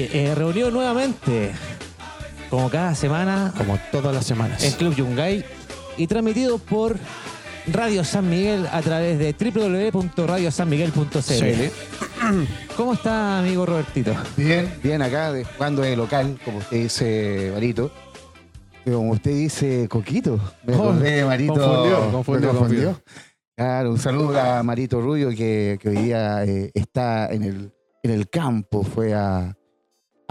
Oye, eh, reunido nuevamente, como cada semana, Como todas las semanas. en Club Yungay y transmitido por Radio San Miguel a través de www.radiosanmiguel.cl. Sí. ¿Cómo está, amigo Robertito? Bien, bien acá, de- jugando de local, como usted dice, Marito. Como usted dice, Coquito. Me Oh, acordé de Marito. confundió, me confundió, confundió. Claro, un saludo a Marito Rubio que, que hoy día eh, está en el, en el campo. Fue a,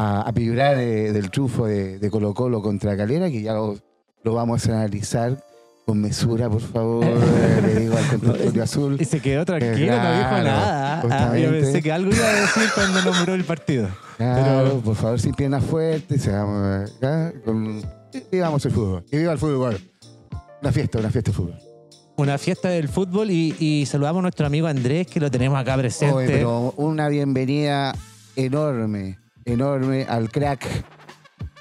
a, a vibrar eh, del triunfo de, de Colo Colo contra Calera, que ya lo, lo vamos a analizar con mesura, por favor. eh, le digo al consultorio azul. Y se quedó tranquilo, no dijo Claro, nada. Ah, yo pensé que algo iba a decir cuando nombró el partido. Claro, Pero- por favor, sin piernas fuertes, seamos acá con... Vivamos el fútbol. Que viva el fútbol. Una fiesta, una fiesta de fútbol. Una fiesta del fútbol y, y saludamos a nuestro amigo Andrés, que lo tenemos acá presente. Oye, pero una bienvenida enorme, enorme al crack,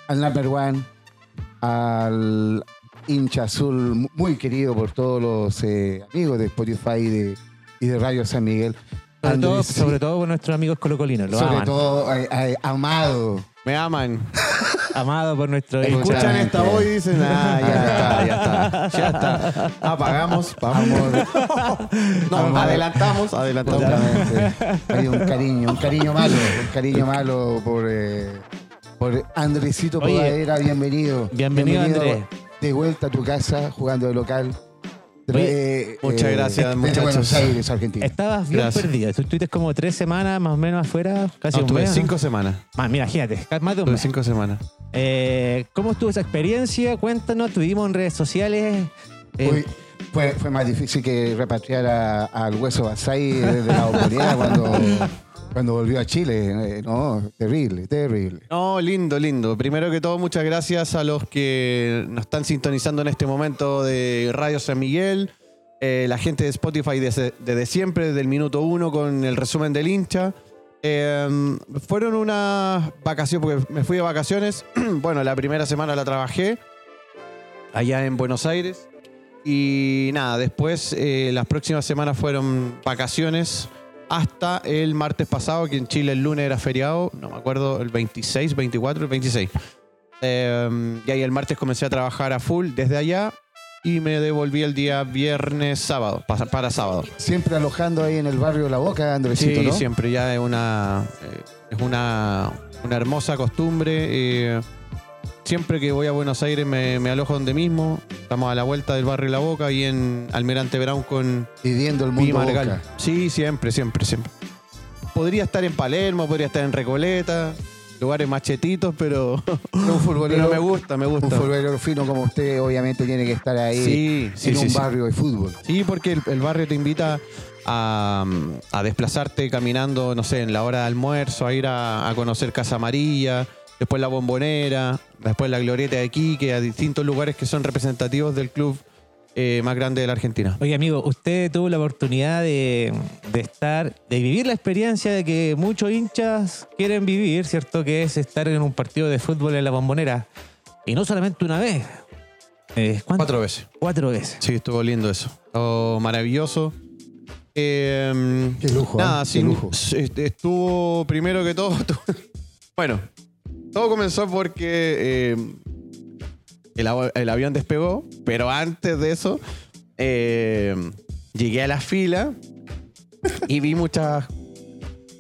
al number one, al hincha azul, muy querido por todos los eh, amigos de Spotify y de, y de Radio San Miguel. sobre, todo, sobre todo por nuestros amigos colocolinos. Lo sobre aman. todo eh, eh, amado. Me aman. Amado por nuestro. Escuchan esta voz y dicen, ah, ya está, ya está, ya está. Apagamos, vamos. No, adelantamos, adelantamos. Hay un cariño, un cariño malo, un cariño malo por, eh, por Andresito Oye, Podadera, bienvenido. bienvenido, Andrés. De vuelta a tu casa, jugando de local. Oye, Eh, muchas eh, gracias, desde muchachos. Buenos Aires, Argentina. Estabas bien Gracias. perdido. Tú estuviste como tres semanas más o menos afuera, casi No, un tuve mes. ¿no? cinco semanas. Más, mira, imagínate, más de un Tuve mes. cinco semanas. Eh, ¿Cómo estuvo esa experiencia? Cuéntanos, tuvimos en redes sociales. eh, Fue, fue, fue más difícil que repatriar a- al hueso Basay desde la oportunidad cuando, cuando volvió a Chile. Eh, no, terrible, terrible. No, lindo, lindo. Primero que todo, muchas gracias a los que nos están sintonizando en este momento de Radio San Miguel, eh, la gente de Spotify desde, siempre, desde el minuto uno, con el resumen del hincha. Eh, fueron unas vacaciones, porque me fui de vacaciones. bueno, la primera semana la trabajé allá en Buenos Aires. Y nada, después eh, las próximas semanas fueron vacaciones hasta el martes pasado, que en Chile el lunes era feriado, no me acuerdo, el 26, 24, el 26. Eh, y ahí el martes comencé a trabajar a full desde allá y me devolví el día viernes, sábado, para, para sábado. Siempre alojando ahí en el barrio La Boca, Andresito, Sí, ¿no? siempre ya es una, eh, es una, una hermosa costumbre. eh, siempre que voy a Buenos Aires me, me alojo donde mismo. Estamos a la vuelta del barrio La Boca y en Almirante Brown con Viviendo el mundo. Boca. Sí, siempre, siempre, siempre. Podría estar en Palermo, podría estar en Recoleta, lugares machetitos, pero, Un futbolero, pero me gusta, me un gusta. futbolero fino como usted obviamente tiene que estar ahí Sí, sí, en sí, un barrio de fútbol. Sí, porque el, el barrio te invita a, a desplazarte caminando, no sé, en la hora de almuerzo, a ir a, a conocer Casa Amarilla, después la Bombonera, después la Glorieta de Quique, a distintos lugares que son representativos del club eh, más grande de la Argentina. Oye, amigo, usted tuvo la oportunidad de, de estar, de vivir la experiencia de que muchos hinchas quieren vivir, ¿cierto? Que es estar en un partido de fútbol en la bombonera. Y no solamente una vez. Eh. Cuatro veces. Cuatro veces. Sí, estuvo lindo eso. Estuvo maravilloso. Eh, Qué lujo, Nada, ¿eh? sí, Qué lujo. este, estuvo primero que todo. bueno, todo comenzó porque eh, el, av- el avión despegó, pero antes de eso eh, llegué a la fila y vi muchas.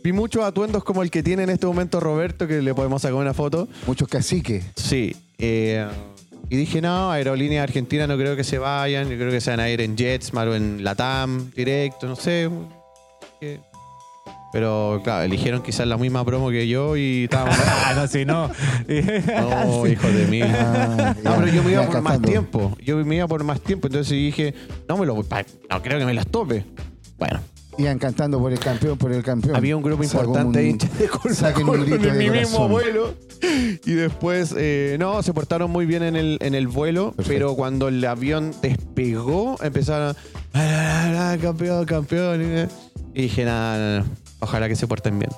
Vi muchos atuendos como el que tiene en este momento Roberto, que le podemos sacar una foto. Muchos caciques. Sí. eh, y dije, no, Aerolínea Argentina no creo que se vayan. Yo creo que se van a ir en JetSmart o en Latam, directo, no sé. que- Pero claro, eligieron quizás la misma promo que yo y estábamos. Ah, no, si no. No, hijo de mí. Ah, No, pero yo me iba por más tiempo. Yo me iba por más tiempo. Entonces dije, no me lo voy No creo que me las tope. Bueno, Iban cantando por el campeón, por el campeón. había un grupo Sacó importante de hinchas de Colo Colo en de mi mismo vuelo. Y después, eh, no, se portaron muy bien en el, en el vuelo, Perfecto. pero cuando el avión despegó, empezaron a. "Ah, ah, ah, campeón, campeón. Y dije, nada, nada, nada, ojalá que se porten bien.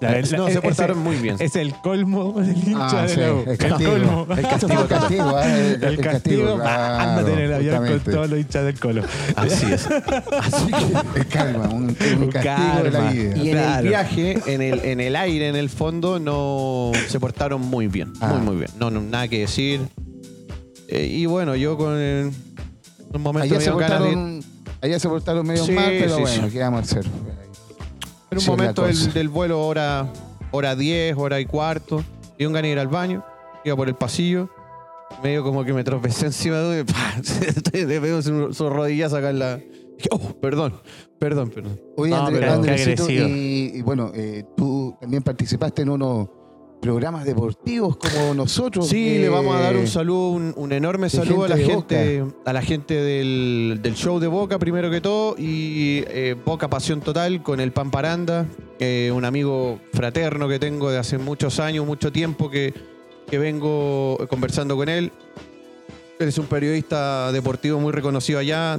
La- la- No, se ese- portaron muy bien. Es el colmo del hincha Ah, de sí, la U. el El castigo. colmo. El castigo, el castigo, ¿eh? El castigo, claro, ándate en el avión justamente. con todos los hinchas del colo. Así es. Así que el calma, un, castigo de la vida. Y en Claro. el viaje, en el, en el aire, en el fondo, no se portaron muy bien. Ah. Muy, muy bien. No, no, nada que decir. Eh, y bueno, yo con el, un momento Allá se, de- portaron, allá se portaron medio Sí, mal, pero sí, bueno, sí. ¿qué vamos a hacer? En un Sí, momento del, del vuelo, hora, hora 10, hora y cuarto, y un de ir al baño, iba por el pasillo, medio como que me tropecé encima de le veo su, su rodillas acá en la. Oh, perdón, perdón, perdón. Oye, No, André- pero- Andresito, Qué agresivo. y, y bueno, eh, tú también participaste en unos programas deportivos como nosotros. Sí, le vamos a dar un saludo, un, un enorme saludo a la gente a la gente del, del show de Boca, primero que todo, y eh, Boca Pasión Total con el Pamparanda, eh, un amigo fraterno que tengo de hace muchos años, mucho tiempo que, que vengo conversando con él. Él es un periodista deportivo muy reconocido allá,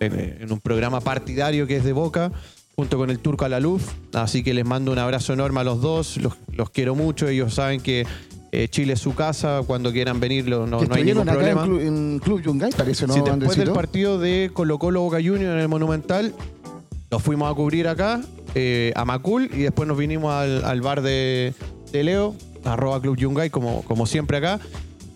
en un programa partidario que es de Boca, junto con el Turco Alaluf. Así que les mando un abrazo enorme a los dos, los, los quiero mucho, ellos saben que eh, Chile es su casa, cuando quieran venir no, hay ningún acá problema. en Club, en Club Yungay, parece, ¿no, Sí, después del partido de Colo Colo Boca Juniors en el Monumental, nos fuimos a cubrir acá, eh, a Macul, y después nos vinimos al, al bar de, de Leo, arroba Club Yungay, como, como siempre acá.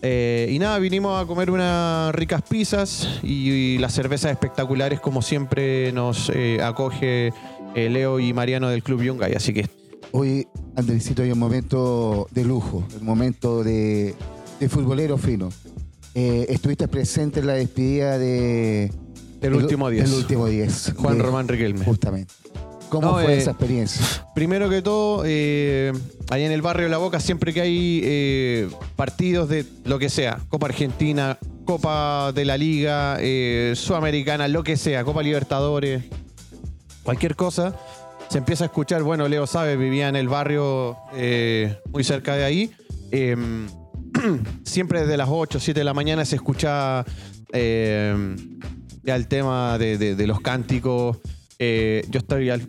Eh, y nada, vinimos a comer unas ricas pizzas y, y las cervezas espectaculares, como siempre nos acoge eh, Leo y Mariano del Club Yungay. Así que Hoy, Andresito, hay un momento de lujo, un momento de, de futbolero fino. Eh, estuviste presente en la despedida de... el último 10. El último 10. Juan de- Román Riquelme. Justamente. ¿Cómo No, fue eh, esa experiencia? Primero que todo, eh, allá en el barrio La Boca, siempre que hay eh, partidos de lo que sea, Copa Argentina, Copa de la Liga, Sudamericana, lo que sea, Copa Libertadores, cualquier cosa, se empieza a escuchar, bueno, Leo sabe, vivía en el barrio eh, muy cerca de ahí. eh, siempre desde las 8, 7 de la mañana se escucha eh, ya el tema de, los cánticos. Eh, yo estoy al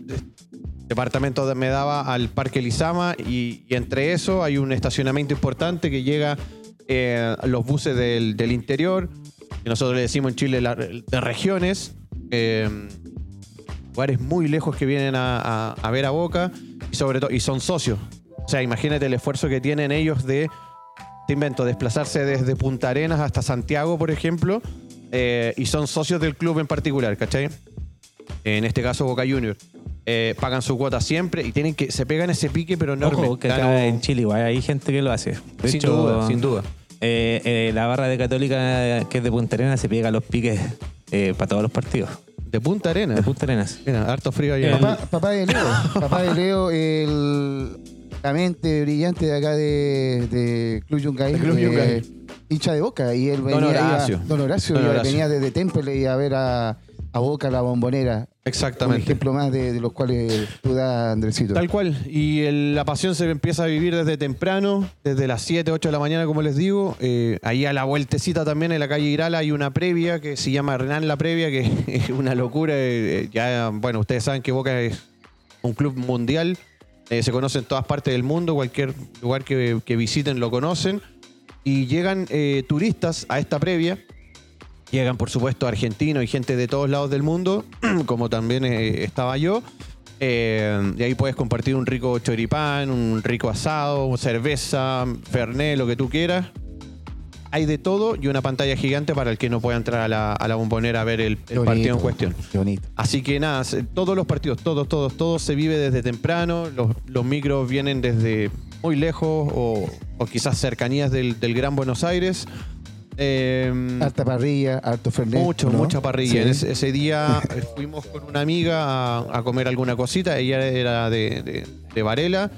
departamento de- me daba al Parque Lizama y, entre eso hay un estacionamiento importante que llega eh, a los buses del, interior, que nosotros le decimos en Chile la- de regiones. Lugares muy lejos que vienen a, a- a ver a Boca y sobre todo y son socios. O sea, imagínate el esfuerzo que tienen ellos de, te invento, desplazarse desde Punta Arenas hasta Santiago, por ejemplo, eh, y son socios del club en particular, ¿cachai? En este caso Boca Juniors. Eh, pagan su cuota siempre y tienen que se pegan ese pique pero enorme. Ojo, que en Chile igual hay gente que lo hace. De sin hecho, duda, sin duda. eh, eh, la barra de Católica, que es de Punta Arenas, se pega los piques para todos los partidos. De Punta Arenas. De Punta Arenas. Mira, harto frío allá. El- Papá, papá de Leo, papá de Leo, el, la mente brillante de acá de, de Club Yungay, De Club eh, Yungay. hincha de Boca, y él venía, Don iba- Horacio. don Horacio, Don Horacio. venía desde Temple y a ver a, a Boca la bombonera. Un Exactamente. ejemplo más de, de los cuales tú das, Andresito. Tal cual. Y el- la pasión se empieza a vivir desde temprano, desde las 7, 8 de la mañana, como les digo. Eh, ahí a la vueltecita también en la calle Irala hay una previa que se llama Renan La Previa, que es una locura. Eh, eh, ya, bueno, ustedes saben que Boca es un club mundial. Eh, se conoce en todas partes del mundo, cualquier lugar que, que visiten lo conocen. Y llegan turistas a esta previa. Llegan, por supuesto, argentinos y gente de todos lados del mundo, como también eh, estaba yo. Eh, y ahí puedes compartir un rico choripán, un rico asado, cerveza, fernet, lo que tú quieras. Hay de todo y una pantalla gigante para el que no pueda entrar a la, a la bombonera a ver el, el bonito, partido en cuestión. Bonito. Así que nada, todos los partidos, todos, todos, todos se vive desde temprano. Los, los micros vienen desde muy lejos o, o quizás cercanías del, del Gran Buenos Aires. Eh, Harta parrilla, harto fernet. mucho, ¿no? mucha parrilla. Sí. En ese, ese día fuimos con una amiga a, a comer alguna cosita. Ella era de, de- de Varela.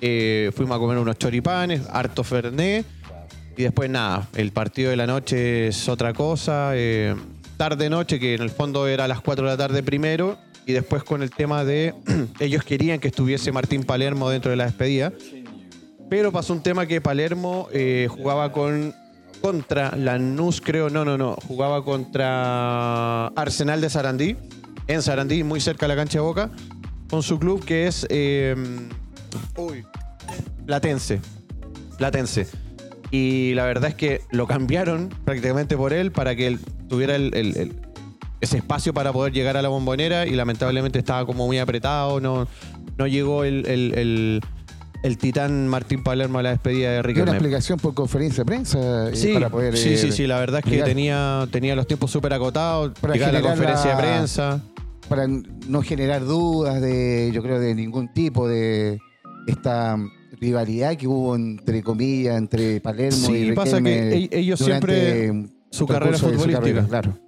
Eh, fuimos a comer unos choripanes, harto fernet. Y después nada, el partido de la noche es otra cosa. eh, tarde noche, que en el fondo era a las 4 de la tarde primero. Y después con el tema de ellos querían que estuviese Martín Palermo dentro de la despedida. Pero pasó un tema que Palermo eh, jugaba con contra Lanús, creo, no, no, no, jugaba contra Arsenal de Sarandí, en Sarandí, muy cerca de la cancha de Boca, con su club que es eh, Platense. Platense. Y la verdad es que lo cambiaron prácticamente por él para que él tuviera ese espacio para poder llegar a la bombonera y lamentablemente estaba como muy apretado, no, no llegó el, el- titán Martín Palermo a la despedida de Y una Riquelme. explicación por conferencia de prensa eh, Sí, para poder. sí, eh, sí, sí, la verdad es que llegar. tenía, tenía los tiempos súper acotados, Para la generar conferencia la- de prensa. Para no generar dudas de, yo creo, de ningún tipo de esta rivalidad que hubo entre comillas, entre Palermo y Sí, pasa Riquelme que e- ellos siempre, su carrera su futbolística, carrera, claro.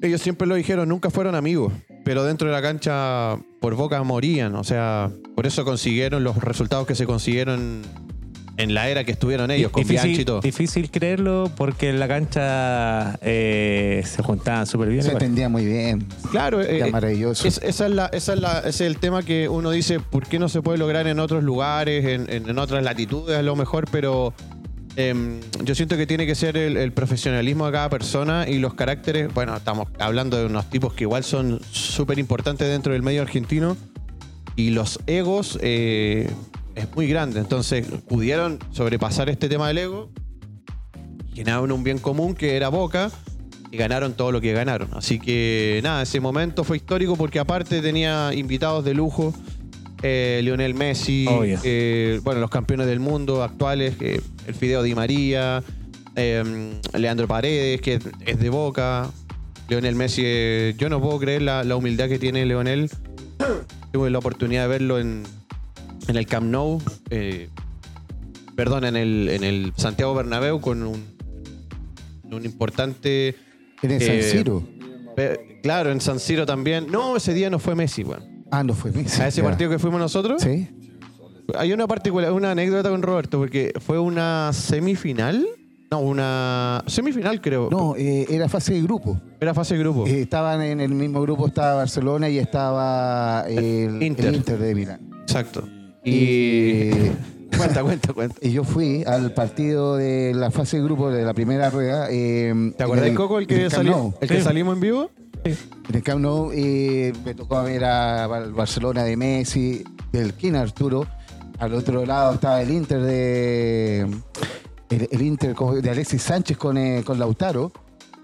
ellos siempre lo dijeron, nunca fueron amigos, pero dentro de la cancha por boca morían, o sea, por eso consiguieron los resultados que se consiguieron en la era que estuvieron ellos, con difícil, Bianchi y todo. difícil creerlo porque en la cancha eh, se juntaban súper bien. Se entendía muy bien. Claro, eh, Era eh, maravilloso. es- esa es la, esa es la- ese es el tema que uno dice, ¿por qué no se puede lograr en otros lugares, en, en- en otras latitudes a lo mejor? Pero em, yo siento que tiene que ser el, profesionalismo de cada persona y los caracteres, bueno, estamos hablando de unos tipos que igual son súper importantes dentro del medio argentino y los egos eh, es muy grande, entonces pudieron sobrepasar este tema del ego, generaron un bien común que era Boca y ganaron todo lo que ganaron. Así que nada, ese momento fue histórico porque aparte tenía invitados de lujo. Eh, Lionel Messi, eh, bueno, los campeones del mundo actuales, eh, el Fideo Di María, eh, Leandro Paredes, que es de Boca, Lionel Messi, yo no puedo creer la, la humildad que tiene Leonel. Tuve la oportunidad de verlo en, en el Camp Nou, perdón, en el, en el Santiago Bernabéu con un, un importante... En el San Siro. Claro, en San Siro también. No, ese día no fue Messi, weón. Ah, no fue. A ese ya. partido que fuimos nosotros, Sí. hay una particular, una anécdota con Roberto, porque fue una semifinal. No, una semifinal creo. No, eh, era fase de grupo. Era fase de grupo. Eh, estaban en el mismo grupo, estaba Barcelona y estaba el Inter. el Inter de Milán. Exacto. Y, Y. cuenta, cuenta, cuenta. y yo fui al partido de la fase de grupo de la primera rueda. eh, ¿Te acuerdas del Coco, el que, salió, el que Sí. salimos en vivo? En el Camp Nou eh, me tocó ver a Bar- Barcelona de Messi, del King Arturo. Al otro lado estaba el Inter de el, el Inter de Alexis Sánchez con, eh, con Lautaro.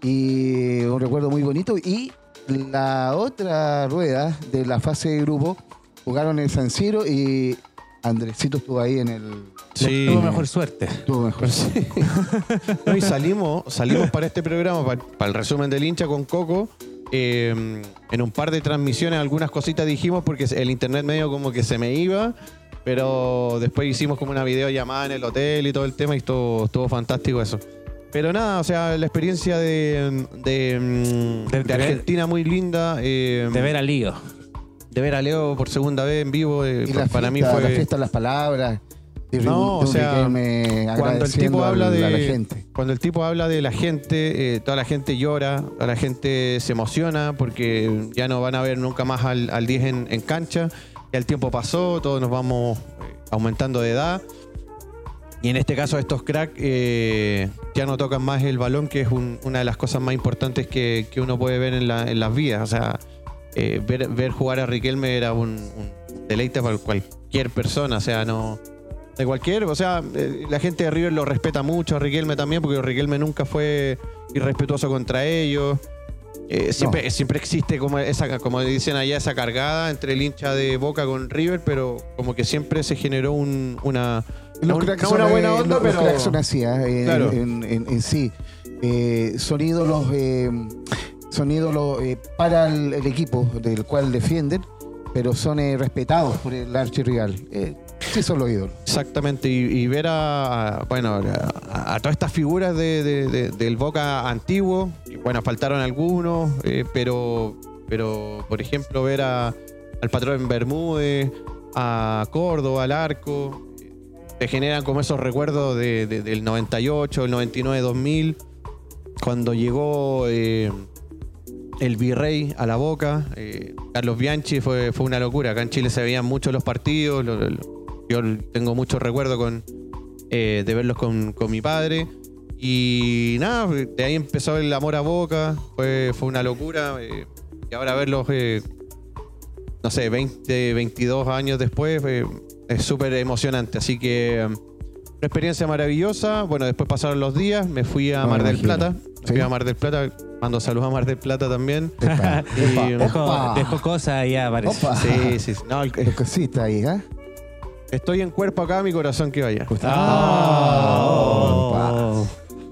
Y un recuerdo muy bonito. Y la otra rueda de la fase de grupo jugaron en San Siro y Andresito estuvo ahí en el. Sí. Tuvo mejor suerte. Estuvo mejor. No, y salimos, salimos para este programa, para, para el resumen del hincha con Coco. eh, en un par de transmisiones algunas cositas dijimos porque el internet medio como que se me iba, pero después hicimos como una videollamada en el hotel y todo el tema y estuvo, estuvo fantástico eso. Pero nada, o sea, la experiencia de, de, mm, De- de de ver- Argentina muy linda. eh, De ver a Lío. De ver a Leo por segunda vez en vivo, eh, Y pa- la para mí fue... la fiesta, las palabras. de No, de o sea, cuando el tipo habla de la gente. cuando el tipo habla de la gente eh, toda la gente llora toda la gente se emociona porque ya no van a ver nunca más al, al 10 en, en cancha ya el tiempo pasó todos nos vamos eh, aumentando de edad y en este caso estos cracks eh, ya no tocan más el balón que es un- una de las cosas más importantes que, que uno puede ver en, la- en las vidas o sea eh, ver, ver jugar a Riquelme era un, un deleite para cualquier persona o sea no de cualquier, o sea, eh, la gente de River lo respeta mucho a Riquelme también, porque Riquelme nunca fue irrespetuoso contra ellos. Eh, siempre, siempre existe como esa, como dicen allá, esa cargada entre el hincha de Boca con River, pero como que siempre se generó un- una, Los no una buena onda, los- pero son así, Claro. en- en- en sí. Eh, son ídolos, son ídolos eh, para el, equipo del cual defienden, pero son eh, respetados por el archirrival. Eh, sí son los ídolos. Exactamente, y, ver a, bueno, a, a todas estas figuras de- de- de- del Boca antiguo, bueno, faltaron algunos, pero, pero por ejemplo ver a, al patrón Bermúdez, a Córdoba, al Arco, te generan como esos recuerdos de- de- del 98, el 99, 2000, cuando llegó el virrey a la Boca, eh, Carlos Bianchi, fue, fue una locura, acá en Chile se veían mucho los partidos, lo- lo- yo tengo muchos recuerdos con, eh, de verlos con, con mi padre. Y nada, de ahí empezó el amor a boca, fue, fue una locura. eh, y ahora verlos, eh, no sé, 20, 22 años después, es súper emocionante. Así que eh, una experiencia maravillosa. Bueno, después pasaron los días, me fui a Mar del. Plata. Me fui a Mar del Plata, mando saludos a Mar del Plata también. Epa, Y- epa, Dejó, opa, dejó cosas ahí, parece. opa. Sí, sí. sí. No, el- cosita ahí, ¿ah? estoy en cuerpo acá, mi corazón que vaya. Ah.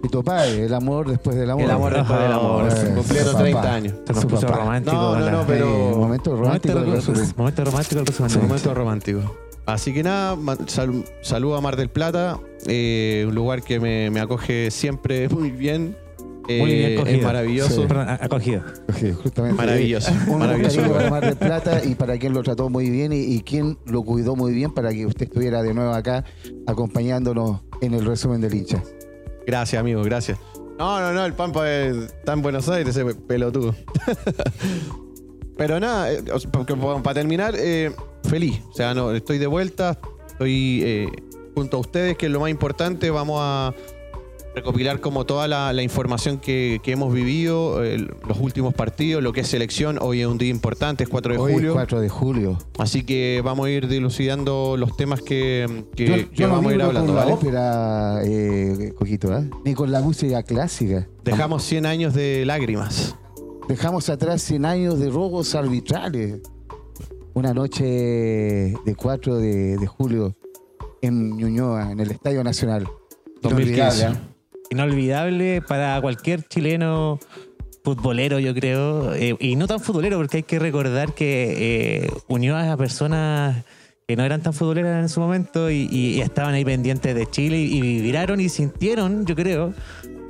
Y tu padre, el amor después del amor. El amor después del amor. Eh, Cumplieron su 30 papá. años. Se nos puso papá. romántico. No, no, no, pero- Eh, momento romántico. momento, del resumen. momento romántico del resumen. Momento romántico. Así que nada, sal- saludo a Mar del Plata, eh, un lugar que me, me acoge siempre muy bien. Eh, Muy bien cogido. Es maravilloso. Sí. Perdón, a- acogido. Justamente. Maravilloso, Un maravilloso para Mar del Plata y para quien lo trató muy bien y, y quien lo cuidó muy bien para que usted estuviera de nuevo acá acompañándonos en el resumen del hincha. Gracias, amigo, gracias. No, no, no, el Pampa es- está en Buenos Aires, ese pelotudo. Pero nada, eh, para terminar, eh, feliz. O sea, no, estoy de vuelta, estoy eh, junto a ustedes, que es lo más importante. Vamos a recopilar como toda la, la información que, que hemos vivido, eh, los últimos partidos, lo que es selección. Hoy es un día importante, es 4 de Hoy es julio. 4 de julio. Así que vamos a ir dilucidando los temas que, que- yo que yo vamos a ir hablando. con la ¿vale? ópera, eh, Coquito, ¿eh? ni con la música clásica. Dejamos 100 años de lágrimas. Dejamos atrás 100 años de robos arbitrales. Una noche de 4 de, de julio en Ñuñoa, en el Estadio Nacional. 2015. Inolvidable, para cualquier chileno futbolero, yo creo. eh, y no tan futbolero, porque hay que recordar que eh, unió a personas que no eran tan futboleras en su momento y, estaban ahí pendientes de Chile y, y y sintieron, yo creo,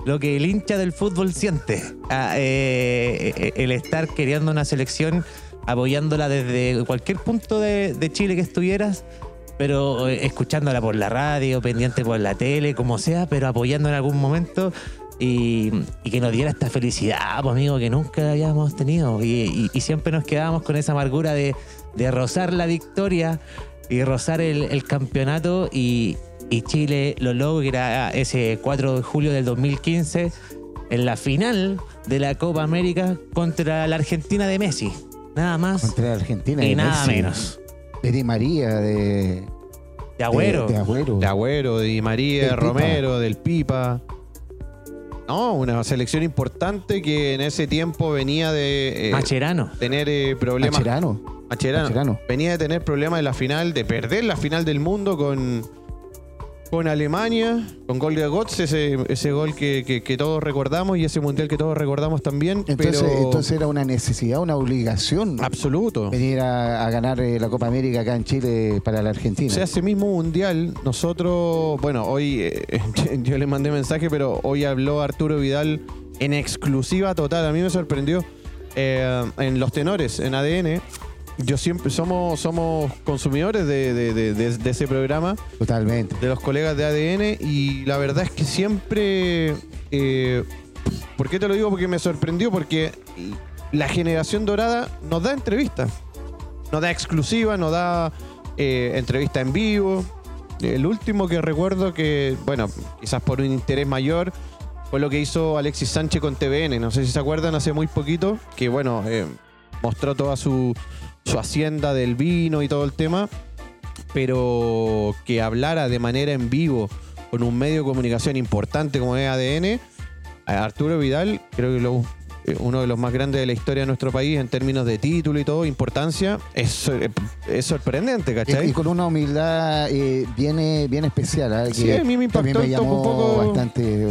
lo que el hincha del fútbol siente. Ah, eh, el estar queriendo una selección, apoyándola desde cualquier punto de Chile que estuvieras, pero eh, escuchándola por la radio, pendiente por la tele, como sea, pero apoyando en algún momento. Y, y que nos diera esta felicidad, pues, amigo, que nunca habíamos tenido. Y, y- y siempre nos quedábamos con esa amargura de, de rozar la victoria y rozar el, el campeonato. Y, y Chile lo logra ese 4 de julio del 2015 en la final de la Copa América contra la Argentina de Messi. Nada más Contra la Argentina. y de nada Messi, menos. De Di María, de, De Agüero. De, de Agüero. De Agüero, de Di María, Del Pipa. Romero, del Pipa. No, una selección importante que en ese tiempo venía de eh, Macherano. tener eh, problemas. Macherano. Macherano. Macherano. Venía de tener problemas en la final, de perder la final del mundo con, con Alemania, con gol de Götze, ese, ese gol que, que- que todos recordamos y ese mundial que todos recordamos también. Entonces, pero entonces era una necesidad, una obligación absoluto. venir a, a ganar eh, la Copa América acá en Chile para la Argentina. O sea, ese mismo mundial, nosotros, bueno, hoy eh, yo le mandé mensaje, pero hoy habló Arturo Vidal en exclusiva total. A mí me sorprendió eh, en los tenores, en ADN. Yo siempre somos, somos consumidores de, de- de- de- de ese programa, Totalmente. de los colegas de ADN, y la verdad es que siempre. eh, ¿Por qué te lo digo? Porque me sorprendió, porque la generación dorada nos da entrevistas. Nos da exclusiva, nos da eh, entrevista en vivo. El último que recuerdo que, bueno, quizás por un interés mayor, fue lo que hizo Alexis Sánchez con TVN. No sé si se acuerdan, hace muy poquito, que bueno, eh, mostró toda su, su hacienda del vino y todo el tema, pero que hablara de manera en vivo con un medio de comunicación importante como es ADN, Arturo Vidal, creo que lo- eh, uno de los más grandes de la historia de nuestro país en términos de título y todo, importancia, es, sor- es sorprendente, ¿cachai? y con una humildad eh, bien, eh, bien especial. ¿ah? Sí, a mí me impactó me un llamó poco- bastante.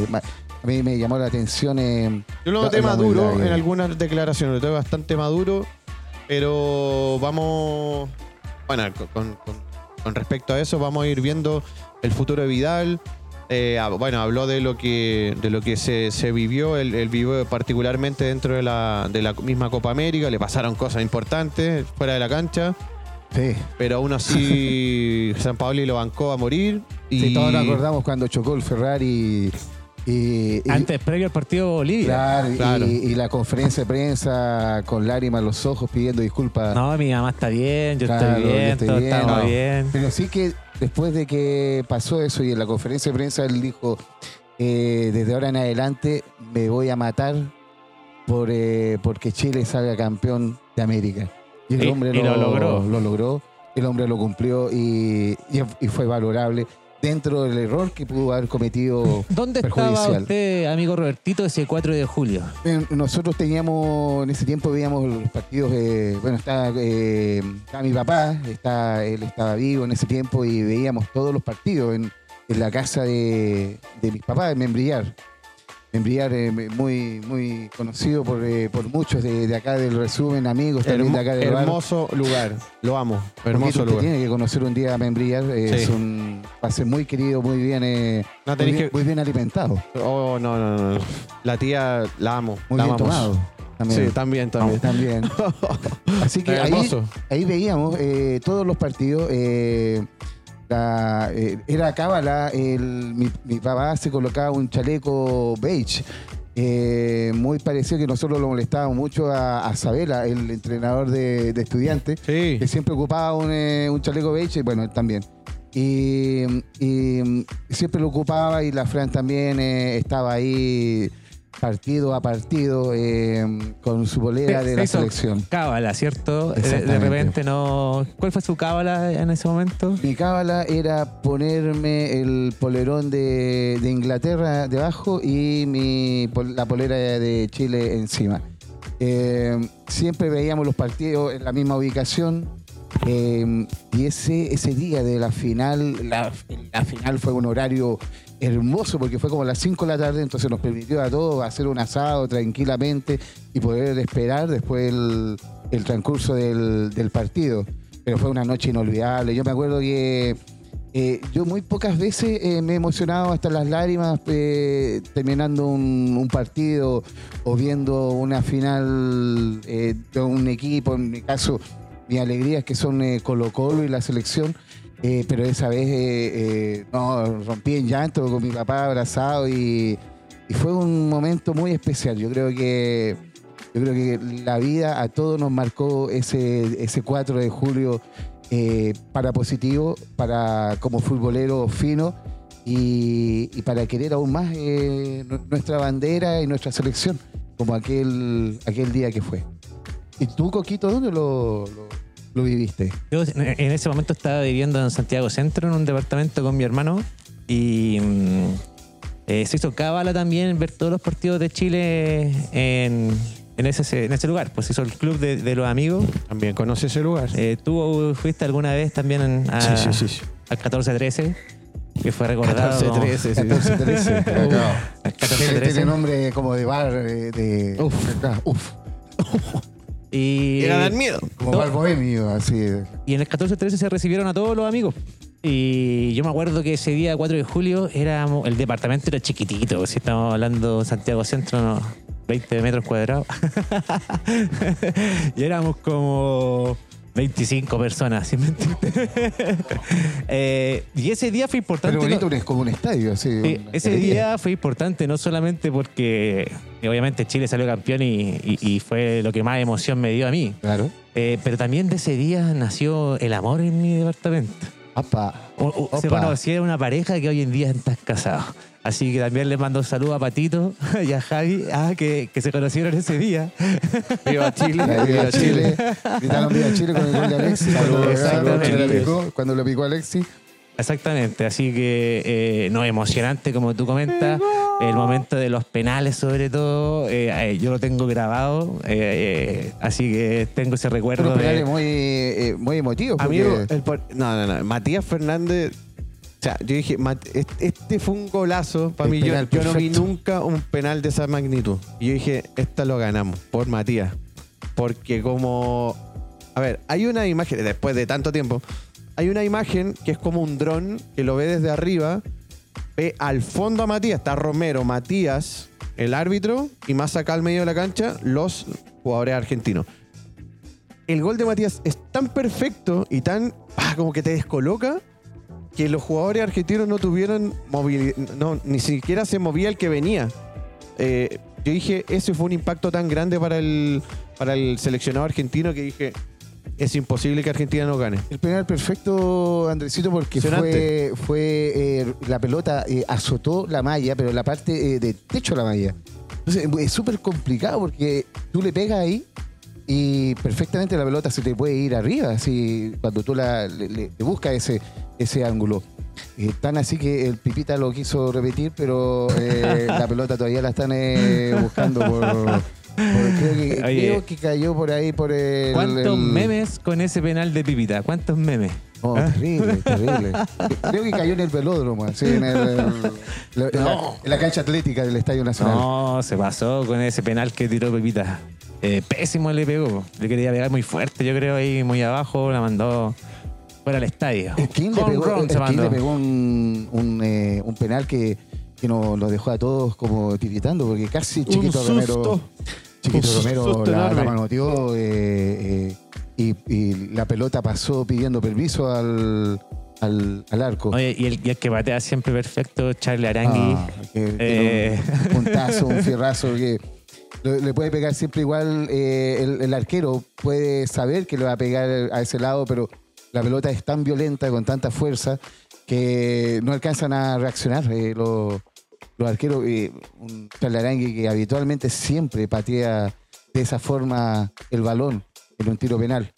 A mí me llamó la atención. eh, Yo lo noté maduro en algunas declaraciones, lo noté bastante maduro, pero vamos, bueno, con, con- con respecto a eso, vamos a ir viendo el futuro de Vidal. Eh, ah, bueno, habló de lo que, de lo que se, se vivió, él, él vivió particularmente dentro de la, de la misma Copa América, le pasaron cosas importantes fuera de la cancha, Sí. pero aún así San Paoli lo bancó a morir. Y Sí, todos nos acordamos cuando chocó el Ferrari y. y- Antes, previo al partido Bolivia. Claro, y- Claro. Y, la conferencia de prensa con lágrimas en los ojos pidiendo disculpas. No, mi mamá está bien, yo Claro, estoy yo bien, estoy bien. estamos No. bien. Pero sí que después de que pasó eso y en la conferencia de prensa él dijo, eh, desde ahora en adelante me voy a matar por, eh, porque Chile salga campeón de América. Y el Y- hombre y lo logró. lo logró, el hombre lo cumplió y, y- y fue valorable dentro del error que pudo haber cometido. ¿Dónde estaba usted, amigo Robertito, ese 4 de julio? Nosotros teníamos, en ese tiempo veíamos los partidos, eh, bueno, estaba, eh, estaba mi papá, está, él estaba vivo en ese tiempo y veíamos todos los partidos en, en la casa de, de mis papás, en Membrillar. Membrillar eh, muy, muy conocido por, eh, por muchos de, de acá del resumen, amigos también de acá del bar. hermoso lugar. Lo amo. Hermoso lugar. tiene que conocer un día a Membrillar, eh, Sí. es un, ser muy querido, muy bien, eh, No muy, bien que- muy bien alimentado, Oh, no, no, no. La tía la amo. muy la bien amamos. tomado. También. Sí, también, también. También. Así que ahí, ahí veíamos todos los partidos. La- eh, era cábala, el- mi, mi papá se colocaba un chaleco beige. eh, muy parecido que nosotros lo molestábamos mucho a, a Sabela, el entrenador de, de estudiantes, Sí. que siempre ocupaba un, eh, un chaleco beige, y bueno, él también. Y, y siempre lo ocupaba y la Fran también eh, estaba ahí partido a partido eh, con su bolera Se- de se la selección. Cábala, ¿cierto? De- De, repente no. ¿Cuál fue su cábala en ese momento? Mi cábala era ponerme el polerón de, de Inglaterra debajo y mi, la polera de Chile encima. Eh, siempre veíamos los partidos en la misma ubicación eh, y ese, ese día de la final, la, la final fue un horario hermoso porque fue como las 5 de la tarde, entonces nos permitió a todos hacer un asado tranquilamente y poder esperar después el, transcurso del, partido. Pero fue una noche inolvidable. Yo me acuerdo que eh, yo muy pocas veces eh, me he emocionado hasta las lágrimas eh, terminando un, un partido o viendo una final de un equipo, en mi caso mi alegría es que son Colo Colo y la selección, eh, pero esa vez eh, eh, no, rompí en llanto con mi papá abrazado y, fue un momento muy especial. Yo creo que yo creo que la vida a todos nos marcó ese, ese 4 de julio para positivo, para como futbolero fino y, para querer aún más nu- nuestra bandera y nuestra selección, como aquel, aquel día que fue. ¿Y tú, Coquito, dónde lo- lo viviste? Yo en ese momento estaba viviendo en Santiago Centro, en un departamento con mi hermano, y mm, eh, se hizo cábala también ver todos los partidos de Chile en, en ese, en ese lugar. Pues se hizo el club de, de los amigos. También conoce ese lugar. Eh, ¿Tú fuiste alguna vez también a- Sí, sí, sí, al 14-13? Que fue recordado. 14-13, sí. 14, 13. Al Tiene, 14-13. tiene nombre como de bar eh, de. Uf. acá, uf. Y, Llega a dar miedo. Como No. bar bohemio, así. y en el 14-13 se recibieron a todos los amigos. Y yo me acuerdo que ese día 4 de julio éramos, el departamento era chiquitito, si estamos hablando Santiago Centro, no, 20 metros cuadrados. y éramos como 25 personas, ¿sí me? Eh, y ese día fue importante. Pero bonito no- es como un estadio, así. Ese día fue importante no solamente porque eh, obviamente Chile salió campeón y, y- y fue lo que más emoción me dio a mí, Claro. eh, pero también de ese día nació el amor en mi departamento. Apa. O- o- se Opa. conocieron una pareja que hoy en día están casados. Así que también les mando un saludo a Patito y a Javi, ah, que, que se conocieron ese día. Viva Chile. Viva Viva Chile. Chile. Gritaron Viva Chile con el gol de Alexis. Cuando, Saludos, saludos, cuando lo picó Alexis. Exactamente, así que eh, no emocionante como tú comentas, el momento de los penales sobre todo, eh, eh, yo lo tengo grabado, eh, eh, así que tengo ese recuerdo Unos penales de... muy, eh, muy emotivos. Amigo, el por- no, no, no. Matías Fernández. O sea, yo dije, este- fue un golazo para mí. Yo, yo no vi nunca un penal de esa magnitud. Y yo dije, esta lo ganamos por Matías. Porque como... A ver, hay una imagen, después de tanto tiempo, hay una imagen que es como un dron que lo ve desde arriba, ve al fondo a Matías, está Romero, Matías, el árbitro, y más acá al medio de la cancha, los jugadores argentinos el gol de Matías es tan perfecto y tan ah, como que te descoloca que los jugadores argentinos no tuvieron movilidad, ni siquiera se movía el que venía. Eh, yo dije, ese fue un impacto tan grande para el, para el seleccionado argentino que dije, es imposible que Argentina no gane. El penal perfecto, Andresito, porque fue, fue eh, la pelota eh, azotó la malla, pero la parte eh, de techo de la malla. Entonces es súper complicado porque tú le pegas ahí y perfectamente la pelota se te puede ir arriba, así cuando tú la, le, buscas ese, ese ángulo. Eh, tan así que el Pipita lo quiso repetir, pero eh, la pelota todavía la están eh, buscando por- creo, que, Oye. creo que cayó por ahí por el. ¿Cuántos el- memes con ese penal de Pipita? ¿Cuántos memes? Oh, ¿Ah? terrible, terrible. Creo que cayó en el velódromo, así, en, el- el- la, en la- en la cancha atlética del Estadio Nacional. No, se pasó con ese penal que tiró Pepita. Eh, pésimo le pegó. Le quería pegar muy fuerte, yo creo, ahí muy abajo. La mandó fuera al estadio. El King le pegó, run el se King mandó. le pegó un, un, eh, un penal que, que nos, nos dejó a todos como tiritando, porque casi Chiquito Un Romero, susto. Chiquito Romero la, la manoteó eh, eh, y, y la pelota pasó pidiendo permiso al, al, al arco. Oye, y el, y el que patea siempre perfecto, Charlie Arangui. Ah, Eh. un, un puntazo, un fierrazo que le, le puede pegar siempre igual. eh, el, el arquero puede saber que le va a pegar a ese lado, pero la pelota es tan violenta, con tanta fuerza, que no alcanzan a reaccionar. eh, los, los arqueros, eh, un Charlarangui que habitualmente siempre patea de esa forma el balón en un tiro penal.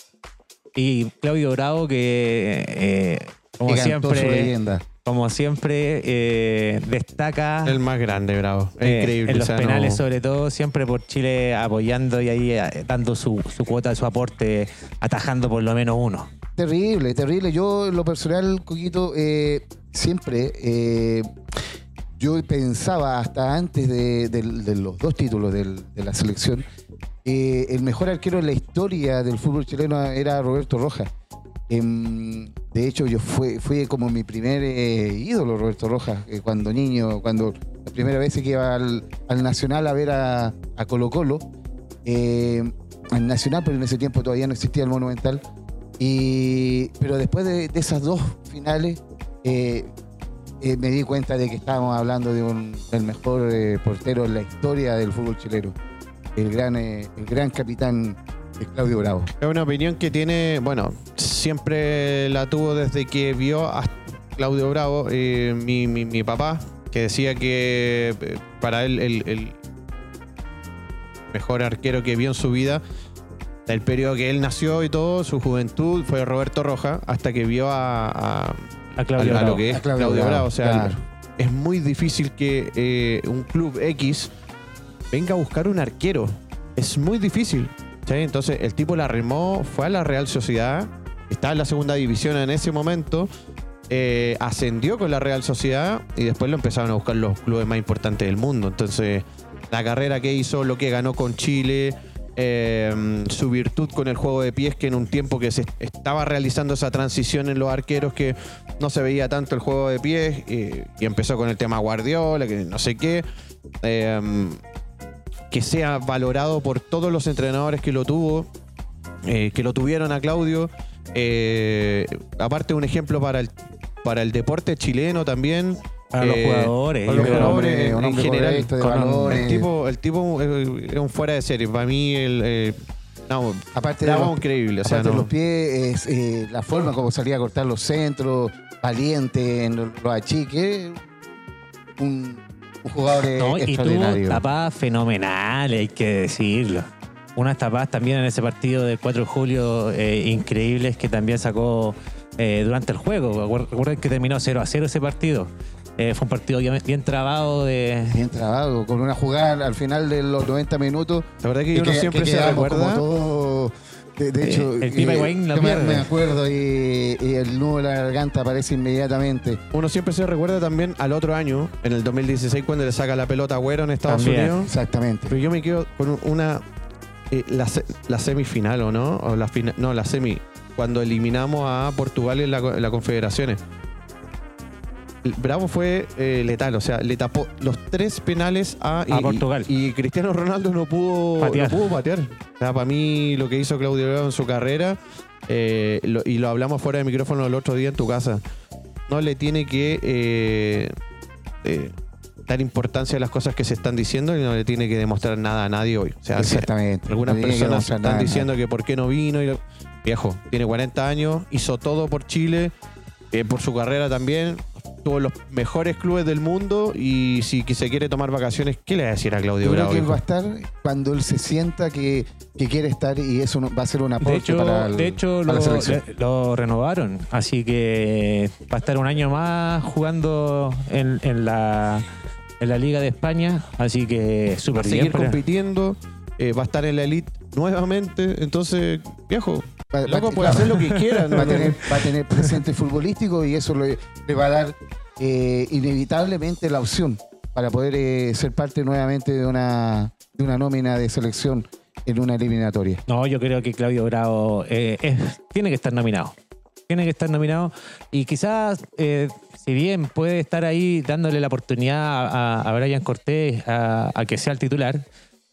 Y Claudio Bravo, que eh, como que cantó su siempre, leyenda. como siempre eh, destaca El más grande, bravo. Es eh, increíble. en los o sea, penales, no- sobre todo, siempre por Chile apoyando y ahí eh, dando su, su cuota, su aporte, atajando por lo menos uno. Terrible, terrible. Yo, en lo personal, Coquito, eh, siempre eh, yo pensaba hasta antes de, de los dos títulos del- de la selección, eh, el mejor arquero en la historia del fútbol chileno era Roberto Rojas. Em, de hecho, yo fue, como mi primer eh, ídolo, Roberto Rojas, eh, cuando niño, cuando la primera vez que iba al, al Nacional a ver a, Colo Colo, eh, al Nacional, pero en ese tiempo todavía no existía el Monumental. Y, pero después de, de esas dos finales, eh, me di cuenta de que estábamos hablando de un, del mejor eh, portero en la historia del fútbol chileno, el gran, eh, el gran capitán eh, Claudio Bravo. Es una opinión que tiene, bueno, siempre la tuvo desde que vio a Claudio Bravo, mi, mi- mi papá, que decía que para él el, el mejor arquero que vio en su vida, del periodo que él nació y todo, su juventud, fue Roberto Roja, hasta que vio a- A Claudio a- a Bravo. lo que es A Claudio Claudio, Bravo, Bravo. O sea, claro. es muy difícil que eh, un club X venga a buscar un arquero. Es muy difícil. ¿sí? Entonces el tipo la remó, fue a la Real Sociedad, estaba en la segunda división en ese momento, eh, ascendió con la Real Sociedad y después lo empezaron a buscar los clubes más importantes del mundo. Entonces la carrera que hizo, lo que ganó con Chile, eh, su virtud con el juego de pies, que en un tiempo que se estaba realizando esa transición en los arqueros que no se veía tanto el juego de pies y empezó con el tema Guardiola, que no sé qué. eh, que sea valorado por todos los entrenadores que lo tuvo, eh, que lo tuvieron a Claudio. Eh, aparte, un ejemplo para el, para el deporte chileno también. Para los Eh, jugadores. para los hombre- en, general. correcto, de Con- valores. el tipo, el tipo eh, es un fuera de serie. Para mí, el, eh, no, Aparte de los, increíble. O sea, aparte de los pies, es, eh, la forma como salía a cortar los centros, valiente en los los achiques, un, un jugador No, y tuvo extraordinario. tapadas fenomenales, hay que decirlo. Unas tapadas también en ese partido del 4 de julio eh, increíbles que también sacó eh, durante el juego. Recuer- Recuerden que terminó 0 a 0 ese partido. Eh, fue un partido bien, bien trabado de... Bien trabado, con una jugada al final de los 90 minutos. La verdad que y uno que- siempre que se recuerda. como todo- de, de Eh, hecho, el Pipa eh, Higuaín la me, pierde. me acuerdo y, y el nudo de la garganta aparece inmediatamente. Uno siempre se recuerda también al otro año, en el 2016, cuando le saca la pelota a Agüero en Estados También. Unidos. Exactamente. Pero yo me quedo con una. eh, la, se- la semifinal, ¿o no? O la fina- no, la semi. Cuando eliminamos a Portugal en la, en la Confederaciones. Bravo fue eh, letal, o sea, le tapó los tres penales a, A Portugal. Y, Cristiano Ronaldo no pudo Patear. No pudo patear. O sea, para mí, lo que hizo Claudio Bravo en su carrera, eh, lo- y lo hablamos fuera de micrófono el otro día en tu casa, no le tiene que eh, eh, dar importancia a las cosas que se están diciendo y no le tiene que demostrar nada a nadie hoy. O sea, Exactamente. algunas No personas están nada, diciendo que por qué no vino. Y lo- Viejo, tiene 40 años, hizo todo por Chile, eh, por su carrera también. Estuvo en los mejores clubes del mundo y si se quiere tomar vacaciones, ¿qué le va a decir a Claudio Yo creo que él hijo? va a estar cuando él se sienta que, que quiere estar y eso va a ser un aporte De hecho, para, el- de hecho para lo, la selección. le- lo renovaron, así que va a estar un año más jugando en, en la, en la Liga de España, así que Va a súper seguir bien. para- compitiendo, eh, va a estar en la elite nuevamente. Entonces, viejo, Va- va- loco puede claro, hacer lo que quiera. ¿no? va, a tener, va a tener presente futbolístico y eso le, le va a dar eh, inevitablemente la opción para poder eh, ser parte nuevamente de una, de una nómina de selección en una eliminatoria. No, yo creo que Claudio Bravo eh, es- tiene que estar nominado. Tiene que estar nominado. Y quizás, eh, si bien puede estar ahí dándole la oportunidad a, a Brian Cortés a, a que sea el titular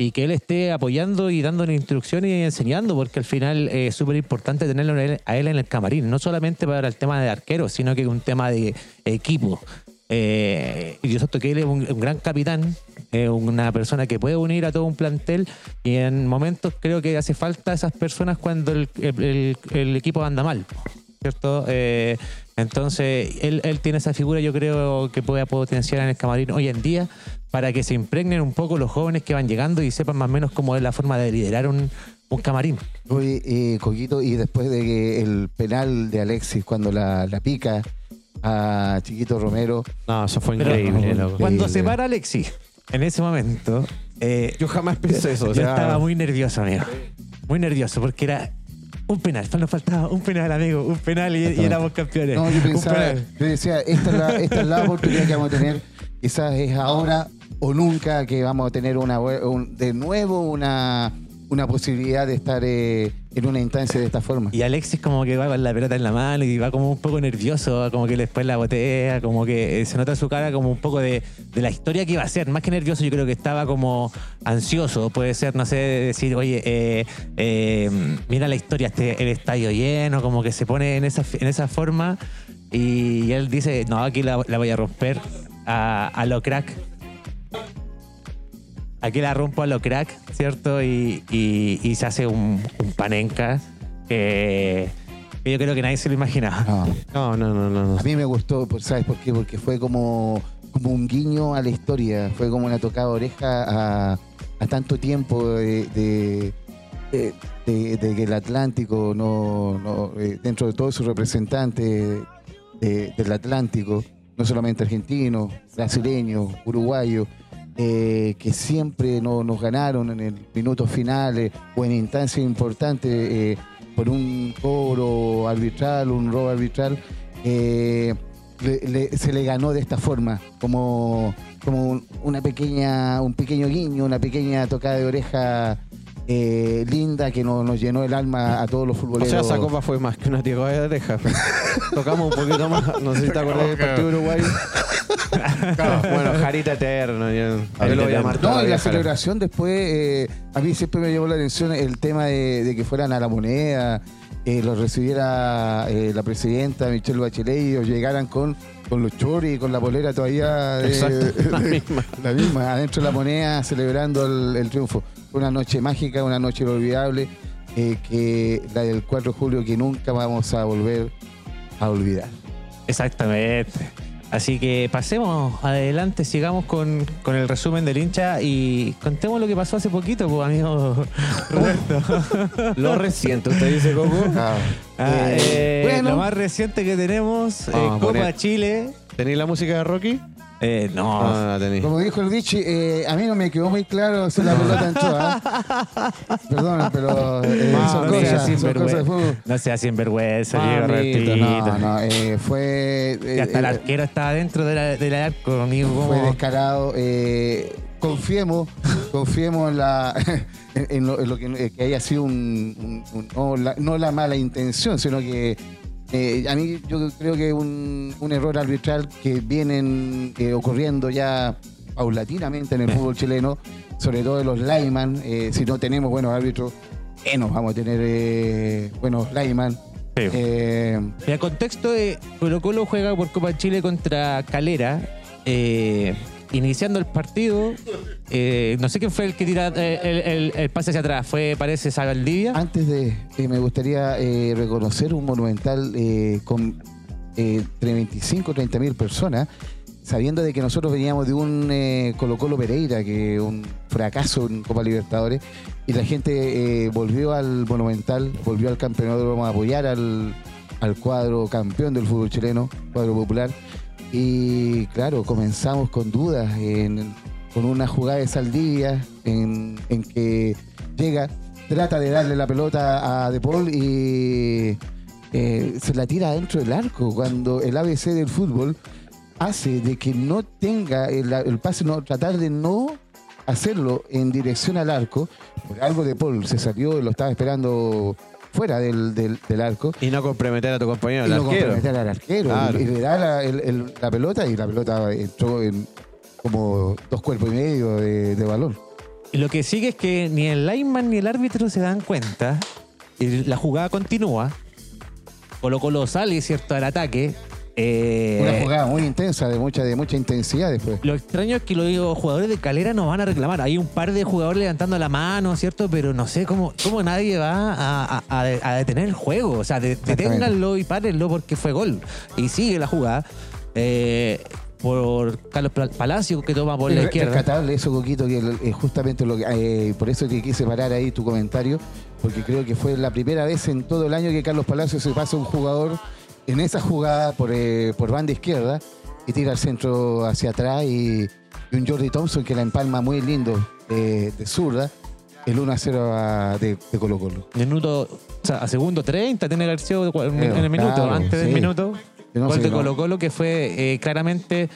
y que él esté apoyando y dándole instrucciones y enseñando, porque al final eh, es súper importante tenerlo a él, en el camarín, no solamente para el tema de arquero, sino que un tema de equipo. Eh, y yo siento que él es un, un gran capitán, eh, una persona que puede unir a todo un plantel y en momentos creo que hace falta esas personas cuando el, el- el equipo anda mal, ¿cierto? Eh, entonces él, él tiene esa figura yo creo que puede potenciar en el camarín hoy en día para que se impregnen un poco los jóvenes que van llegando y sepan más o menos cómo es la forma de liderar un, un camarín. Oye, eh, Coquito, y después de que el penal de Alexis, cuando la, la pica a Chiquito Romero, No, eso fue Pero- increíble, loco. Cuando se para Alexis, en ese momento, eh, Yo jamás pensé eso. O Yo sea, estaba muy nervioso, amigo. Muy nervioso porque era un penal. Nos faltaba un penal, amigo. Un penal y, éramos campeones. No, yo pensaba, yo decía, esta es, la, esta es la oportunidad que vamos a tener. Quizás es ahora o nunca que vamos a tener una un- de nuevo una, una posibilidad de estar eh, en una instancia de esta forma. Y Alexis como que va con la pelota en la mano y va como un poco nervioso, como que después la botea, como que eh, se nota su cara como un poco de, de la historia que iba a ser. Más que nervioso, yo creo que estaba como ansioso. Puede ser, no sé, decir, oye, eh, eh, mira la historia, este, el estadio lleno, como que se pone en esa, en esa forma. Y él dice, no, aquí la, la voy a romper a lo crack. Aquí la rompo a lo crack, ¿cierto? Y, y- y se hace un, un panenca que, que yo creo que nadie se lo imaginaba. No. No, no, no. A mí me gustó, ¿sabes por qué? Porque fue como, como un guiño a la historia, fue como una tocada oreja a, a tanto tiempo de, de, de- de- de que el Atlántico, no, no, eh, dentro de todos sus representantes de- del Atlántico, no solamente argentinos, brasileños, uruguayos, eh, que siempre no, nos ganaron en el minutos finales o en instancias importantes eh, por un cobro arbitral, un robo arbitral, eh, le- se le ganó de esta forma, como, como un- una pequeña, un pequeño guiño, una pequeña tocada de oreja eh, linda que nos, nos llenó el alma a todos los O futboleros. sea, esa copa fue más que una tía de oreja. Tocamos un poquito más. No sé si te acordás del partido de Uruguay. bueno, Jarita Eterno. Yo, yo lo voy a llamar No, la y la celebración después, eh, a mí siempre me llamó la atención el tema de, de que fueran a la moneda, eh, los recibiera eh, la presidenta Michelle Bachelet y ellos llegaran con, con los choris y con la polera todavía de- Exacto, la de- misma. la misma, adentro de la moneda celebrando el, el triunfo. Una noche mágica, una noche inolvidable, eh, que la del 4 de julio que nunca vamos a volver a olvidar. Exactamente. Así que pasemos adelante, sigamos con, con el resumen del hincha y contemos lo que pasó hace poquito, pues, amigo Roberto. Lo reciente, usted dice, Coco. Ah, Ah, eh, eh, bueno. Lo más reciente que tenemos, eh, Copa poner- Chile. ¿Tenéis la música de Rocky? Eh, no, No, no la. Como dijo el Vichy, eh, a mí no me quedó muy claro si la pelota entró. ¿ah? Perdón, pero eh, Mami, son, no seas cosas, son sinvergüenza. cosas de fútbol. No sea sinvergüenza, Diego. No, no, eh, fue. Y hasta el eh, arquero estaba dentro de la- del arco, amigo. fue descarado. eh, confiemos, confiemos en, la, en, en lo, en lo que, que haya sido un, un- un- no, la, no la mala intención, sino que eh, a mí yo creo que un, un error arbitral que vienen eh, ocurriendo ya paulatinamente en el fútbol chileno, sobre todo de los Lyman, eh, si no tenemos buenos árbitros, menos vamos a tener eh, buenos Lyman. Sí. Eh, El contexto de Colo Colo juega por Copa Chile contra Calera. Iniciando el partido, eh, no sé quién fue el que tira eh, el pase hacia atrás. Fue, parece, Saldivia. Antes de, eh, me gustaría eh, reconocer un monumental eh, con eh, entre 25 y 30 mil personas, sabiendo de que nosotros veníamos de un eh, Colo Colo Pereira, que un fracaso en Copa Libertadores, y la gente eh, volvió al Monumental, volvió al campeonato, vamos a apoyar al, al cuadro campeón del fútbol chileno, cuadro popular. Y claro, comenzamos con dudas, en- con una jugada de Saldivia, en, en que llega, trata de darle la pelota a De Paul y eh, se la tira dentro del arco, cuando el ABC del fútbol hace de que no tenga el, el pase, no, tratar de no hacerlo en dirección al arco, por algo De Paul se salió, lo estaba esperando fuera del, del- del arco, Y no comprometer a tu compañero, y el no arquero. comprometer al arquero. Claro. Y, y le da la, el- el- la pelota y la pelota entró en como dos cuerpos y medio de, de balón. Y lo que sigue es que ni el lineman ni el árbitro se dan cuenta. Y la jugada continúa. Colo Colo sale, ¿cierto?, al ataque. Eh, Una jugada muy intensa, de mucha, de mucha intensidad después. Lo extraño es que los jugadores de Calera no van a reclamar. Hay un par de jugadores levantando la mano, ¿cierto? Pero no sé cómo, cómo nadie va a, a- a- a detener el juego. O sea, de- deténganlo y párenlo porque fue gol. Y sigue la jugada. eh, por Carlos Pal- Palacio que toma por la Es izquierda. rescatable eso, Coquito, que es justamente lo que, eh, por eso que quise parar ahí tu comentario, porque creo que fue la primera vez en todo el año que Carlos Palacios se pasa un jugador en esa jugada por, eh, por banda izquierda y tira el centro hacia atrás y, y un Jordi Thompson que la empalma muy lindo eh, de zurda, el 1 a 0 a- de, de Colo Colo. Minuto, o sea, a segundo 30 tiene que haber sido en Creo, el minuto, claro, antes del minuto. No gol de no. Colo Colo que fue eh, claramente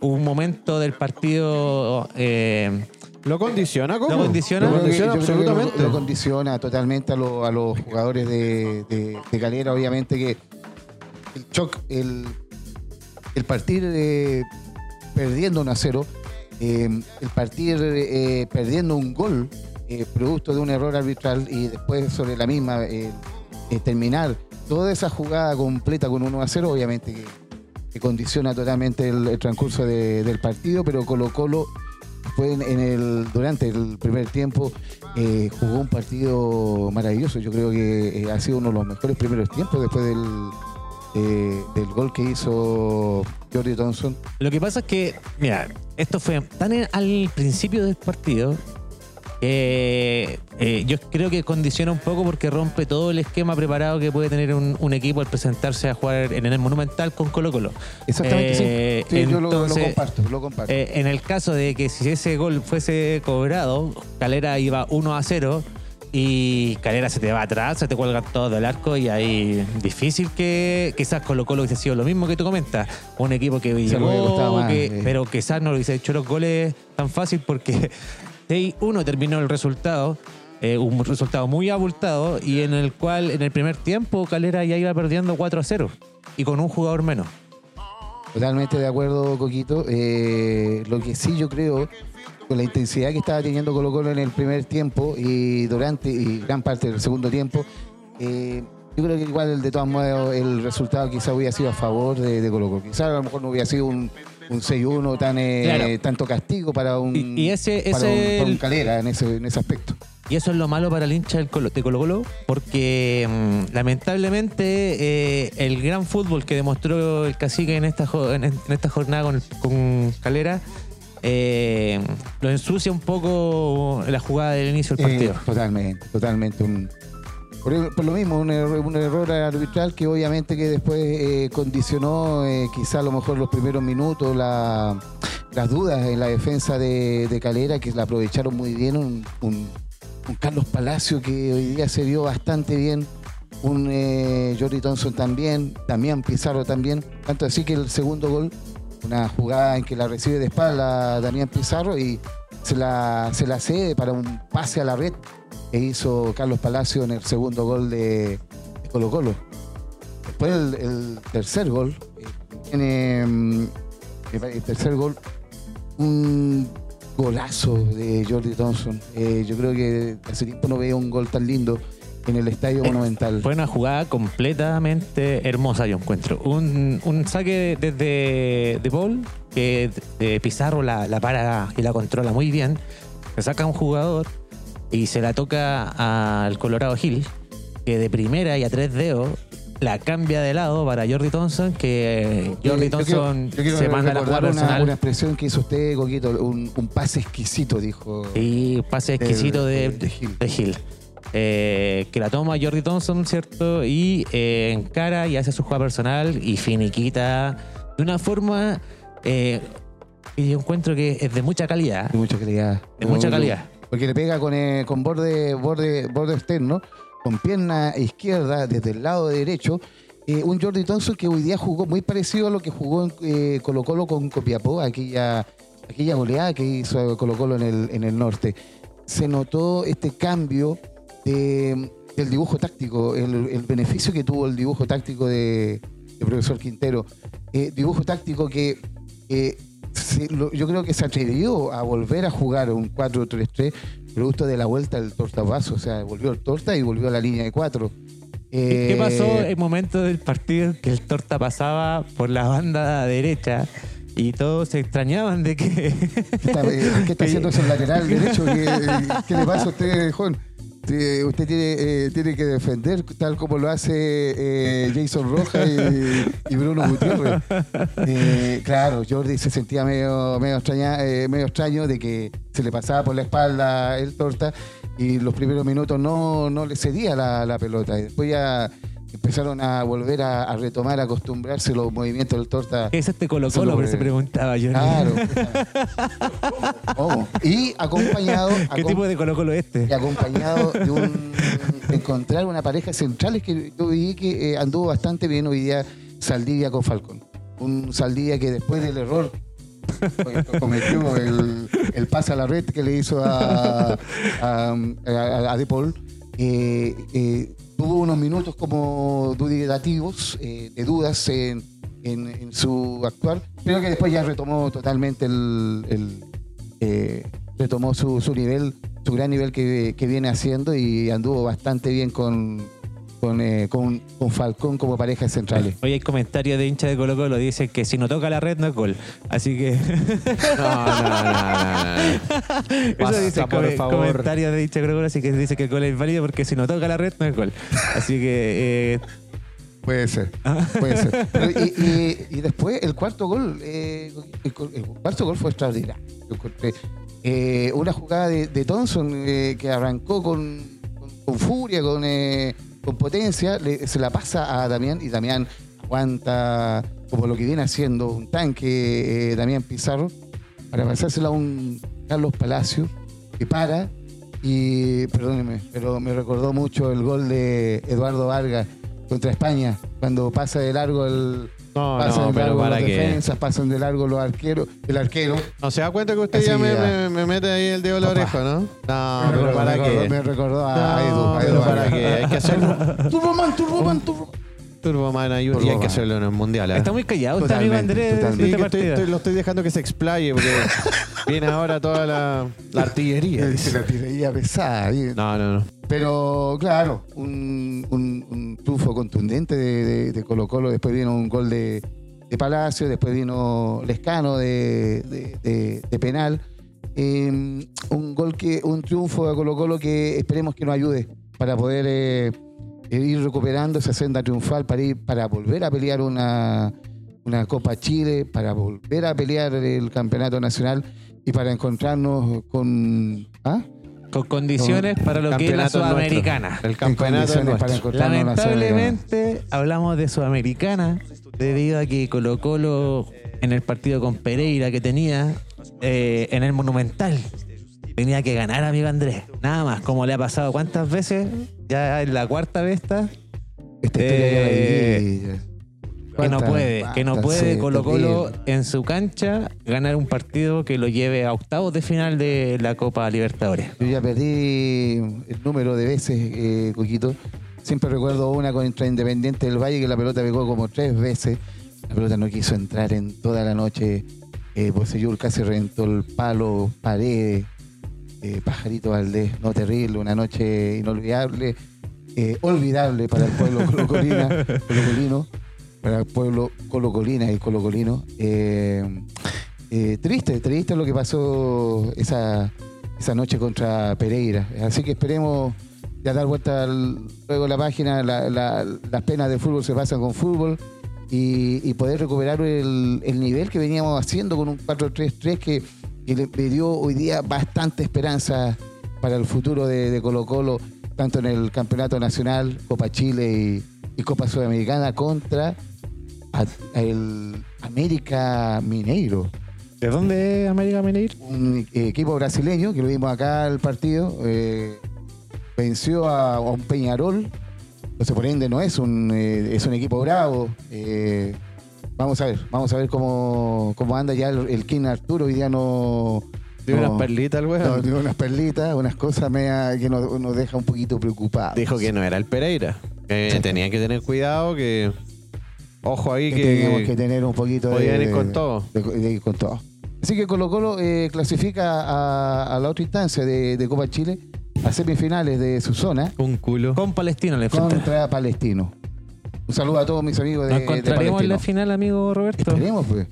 un momento del partido eh, ¿Lo condiciona? ¿Cómo? ¿Lo condiciona? Lo condiciona absolutamente. Lo, lo condiciona totalmente a, lo- a los jugadores de, de- de Calera, obviamente que el shock, el, el partir eh, perdiendo 1 a 0, eh, el partir eh, perdiendo un gol eh, producto de un error arbitral y después sobre la misma eh, terminar toda esa jugada completa con 1 a 0, obviamente que, condiciona totalmente el, transcurso de- del partido, pero Colo Colo fue en, en el, durante el primer tiempo eh, jugó un partido maravilloso. Yo creo que ha sido uno de los mejores primeros tiempos después del, eh, del gol que hizo Jordi Thompson. Lo que pasa es que, mira, esto fue tan en- al principio del partido que eh, yo creo que condiciona un poco porque rompe todo el esquema preparado que puede tener un, un equipo al presentarse a jugar en el Monumental con Colo Colo. Exactamente, Eh, sí. Sí, yo lo, lo entonces, comparto, lo comparto. Eh, en el caso de que si ese gol fuese cobrado, Calera iba 1 a 0 y Calera se te va atrás, se te cuelgan todos del arco y ahí difícil que quizás Colo Colo hubiese sido lo mismo que tú comentas. Un equipo que llegó, más, que- eh. pero quizás no lo hubiese hecho los goles tan fácil porque 6-1 terminó el resultado. eh, un resultado muy abultado y en el cual en el primer tiempo Calera ya iba perdiendo 4 a 0 y con un jugador menos. Totalmente de acuerdo, Coquito. Eh, lo que sí yo creo, con la intensidad que estaba teniendo Colo Colo en el primer tiempo y durante y gran parte del segundo tiempo, eh, yo creo que igual de todas modos el resultado quizá hubiera sido a favor de, de Colo Colo. Quizá a lo mejor no hubiera sido un, un 6-1 tan eh, Claro. tanto castigo para un, Y- y ese- para ese un, para un el- calera en ese, en ese aspecto. Y eso es lo malo para el hincha de Colo Colo, porque mm, lamentablemente eh, el gran fútbol que demostró el cacique en esta, jo- en, en esta jornada con Calera, eh, lo ensucia un poco la jugada del inicio del partido. Eh, totalmente, totalmente. Un, por, por lo mismo, un error, un error arbitral que obviamente que después eh, condicionó quizá a lo mejor los primeros minutos la- las dudas en la defensa de, de Calera, que la aprovecharon muy bien. Un, un- un Carlos Palacio que hoy día se vio bastante bien. Un eh, Jordi Thompson también, Damián Pizarro también. Tanto así que el segundo gol, una jugada en que la recibe de espalda Damián Pizarro y se la, se la cede para un pase a la red que hizo Carlos Palacio en el segundo gol de, Colo Colo. Después el, tercer gol, tiene, mm, el tercer gol, un golazo de Jordi Thompson. Eh, yo creo que hace tiempo no veo un gol tan lindo en el Estadio Eh, Monumental. Fue una jugada completamente hermosa, yo encuentro. Un, un saque desde De Paul, que eh, Pizarro la, la para y la controla muy bien. Se saca un jugador y se la toca al Colorado Hill, que de primera y a tres dedos la cambia de lado para Jordi Thompson, que Yo- Jordi yo quiero- Thompson yo quiero se manda a la jugada una, una expresión que hizo usted, Coquito, un, un pase exquisito, dijo. Y pase exquisito de, de Gil. de Gil. Eh, que la toma Jordi Thompson, ¿cierto? Y eh, encara y hace su jugada personal y finiquita de una forma eh, que yo encuentro que es de mucha calidad. De mucha calidad. De mucha calidad. Porque le pega con, con borde, borde, borde externo, con pierna izquierda desde el lado derecho. Eh, un Jordi Thompson que hoy día jugó muy parecido a lo que jugó en eh, Colo Colo con Copiapó, aquella, aquella goleada que hizo Colo Colo en el, en el norte. Se notó este cambio de- del dibujo táctico, el, el beneficio que tuvo el dibujo táctico de, de profesor Quintero. Eh, dibujo táctico que eh, se- lo- yo creo que se atrevió a volver a jugar un 4-3-3 producto de la vuelta del tortapaso. O sea, volvió el torta y volvió a la línea de 4. ¿Qué qué pasó en el momento del partido que el Torta pasaba por la banda derecha y todos se extrañaban de que... ¿Qué está, eh, qué está haciendo ese lateral derecho? ¿Qué, eh, qué le pasa a usted, Juan? Usted tiene, eh, tiene que defender tal como lo hace eh, Jason Rojas y, y Bruno Gutiérrez. Eh, claro, Jordi se sentía medio, medio, extraña- eh, medio extraño de que se le pasaba por la espalda el torta y los primeros minutos no, no le cedía la, la pelota. Y después ya empezaron a volver a, a retomar, a acostumbrarse los movimientos del torta. ¿Qué es este Colo Colo? Solo, Pero se eh, preguntaba yo. Claro. ¿Cómo? Y acompañado, ¿Qué acom- tipo de Colo Colo es este? y acompañado de un encontrar una pareja central que yo vi que eh, anduvo bastante bien hoy día Saldivia con Falcón. Un Saldivia que después del error que cometió el, el pase a la red que le hizo a, a, a- a De Paul, eh, eh, tuvo unos minutos como duditativos, eh, de dudas en, en- su actuar, pero que después ya retomó totalmente el, el, eh, retomó su, su nivel, su gran nivel que, que viene haciendo y anduvo bastante bien con, con, eh, con, con Falcón como pareja de centrales. Hoy hay comentarios de hincha de Colo Colo dicen que si no toca la red no es gol. Así que No, no, no, no, eso Basta, dice por favor. comentarios de hincha de Colo Colo, así que dice que el gol es válido porque si no toca la red no es gol. Así que eh, Puede ser, puede ser. Pero y, y- y después el cuarto gol, eh, el, cu- el cuarto gol fue extraordinario. Eh, una jugada de, de Thompson eh, que arrancó con, con- con furia, con, eh, con potencia, le- se la pasa a Damián y Damián aguanta como lo que viene haciendo un tanque, eh, Damián Pizarro, para pasársela a un Carlos Palacio que para y, perdóneme, pero me recordó mucho el gol de Eduardo Vargas contra España, cuando pasa de largo el... No, pasan no, de pero largo qué. defensas, pasan de largo los arqueros, el arquero. ¿No se da cuenta que usted Así ya me, ya. me- me mete ahí el dedo en la oreja, no? No, me, pero recordó, para me recordó- qué. me recordó a Edu. No, a Edu pero para qué. Hay que hacerlo. Turboman, Turboman, Turboman. Turboman ahí y hay que hacerlo en el mundial. ¿eh? está muy callado este amigo Andrés. Sí, este estoy, estoy- lo estoy dejando que se explaye porque viene ahora toda la, la artillería. Dice la tirería pesada. bien. No, no, no. Pero claro, un triunfo contundente de, de- Colo Colo. Después vino un gol de, de Palacio, después vino Lescano de, penal. Eh, un gol que, un triunfo de Colo Colo que esperemos que nos ayude para poder eh, ir recuperando esa senda triunfal, para ir, para volver a pelear una, una Copa Chile, para volver a pelear el campeonato nacional y para encontrarnos con. ¿Ah? Con condiciones para lo que es la. Sudamericana. El campeonato nuestro. en. Lamentablemente hablamos de Sudamericana debido a que Colo Colo en el partido con Pereira que tenía eh, en el Monumental tenía que ganar amigo Andrés. Nada más, como le ha pasado cuántas veces, ya es la cuarta vez está, Esta historia ya la Eh, viví. Que no ¿Cuántas- puede, que no puede Sí, Colo Colo en su cancha ganar un partido que lo lleve a octavos de final de la Copa Libertadores. Yo ya perdí el número de veces, eh, Coquito. Siempre recuerdo una contra Independiente del Valle que la pelota pegó como tres veces. La pelota no quiso entrar en toda la noche. Eh, Bocellur casi reventó el palo, paredes. eh, Pajarito Valdés, no terrible, una noche inolvidable, eh, olvidable para el pueblo colocolino, para el pueblo colocolina y colocolino. Eh, eh, triste, triste lo que pasó esa, esa noche contra Pereira. Así que esperemos ya dar vuelta al- luego la página, la- la- las penas de fútbol se pasan con fútbol y, poder recuperar el, el nivel que veníamos haciendo con un 4-3-3 que, que le, dio hoy día bastante esperanza para el futuro de, Colo Colo, tanto en el Campeonato Nacional, Copa Chile y Copa Sudamericana contra a- a el América Mineiro ¿De dónde es América Mineiro? un eh, equipo brasileño que lo vimos acá el partido eh, venció a, a un Peñarol entonces por ende no es un eh, es un equipo bravo eh, vamos a ver vamos a ver cómo, cómo anda ya el, el King Arturo hoy día no Dio no- unas perlitas el no, weón. dio unas perlitas unas cosas media que nos, nos deja un poquito preocupados Dijo que no era el Pereira. Tenía que tener cuidado, que. Ojo ahí que que. teníamos que tener un poquito de, ir con todo. de- de ir con todo. Así que Colo Colo eh, clasifica a, a la otra instancia de, de Copa Chile a semifinales de su zona Un culo. Con Palestino le enfrenta. contra Palestino. Un saludo a todos mis amigos de, Nos de encontraremos en la final, amigo Roberto. Esperemos, pues.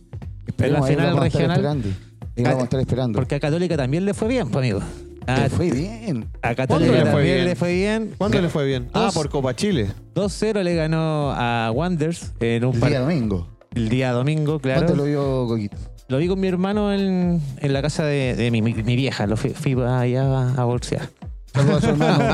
Esperemos, ahí final lo vamos a estar regional. esperando. Ahí lo vamos a estar esperando. Porque a Católica también le fue bien, pues, amigo. A, Le fue bien. a ¿Cuándo Católica le fue también bien? le fue bien. ¿Cuándo le fue bien? Ah, Dos. por Copa Chile. 2-0 le ganó a Wanders en un El par- día domingo. el día domingo, claro. ¿Cuánto lo vio Coquito? Lo vi con mi hermano en, en la casa de, de mi, mi- mi vieja. Lo fui, fui allá a, a bolsear. Saludos a su hermano.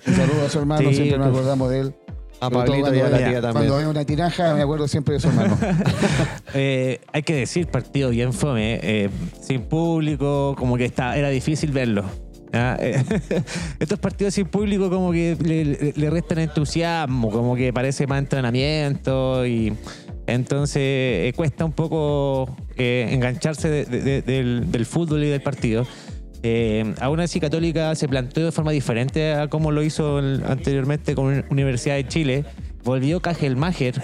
Un saludo a su hermano, Sí, siempre nos pues. acordamos de él. A Pablito y cuando a la tía Cuando también. veo una tiraja, me acuerdo siempre de su hermano. Eh, hay que decir, partido bien fome. eh, sin público, como que está, era difícil verlo. Eh, estos partidos sin público como que le, restan entusiasmo, como que parece más entrenamiento y entonces eh, cuesta un poco engancharse de- de- de- del, del fútbol y del partido. Eh, aún así, Católica se planteó de forma diferente a como lo hizo anteriormente con Universidad de Chile. Volvió Cajelmacher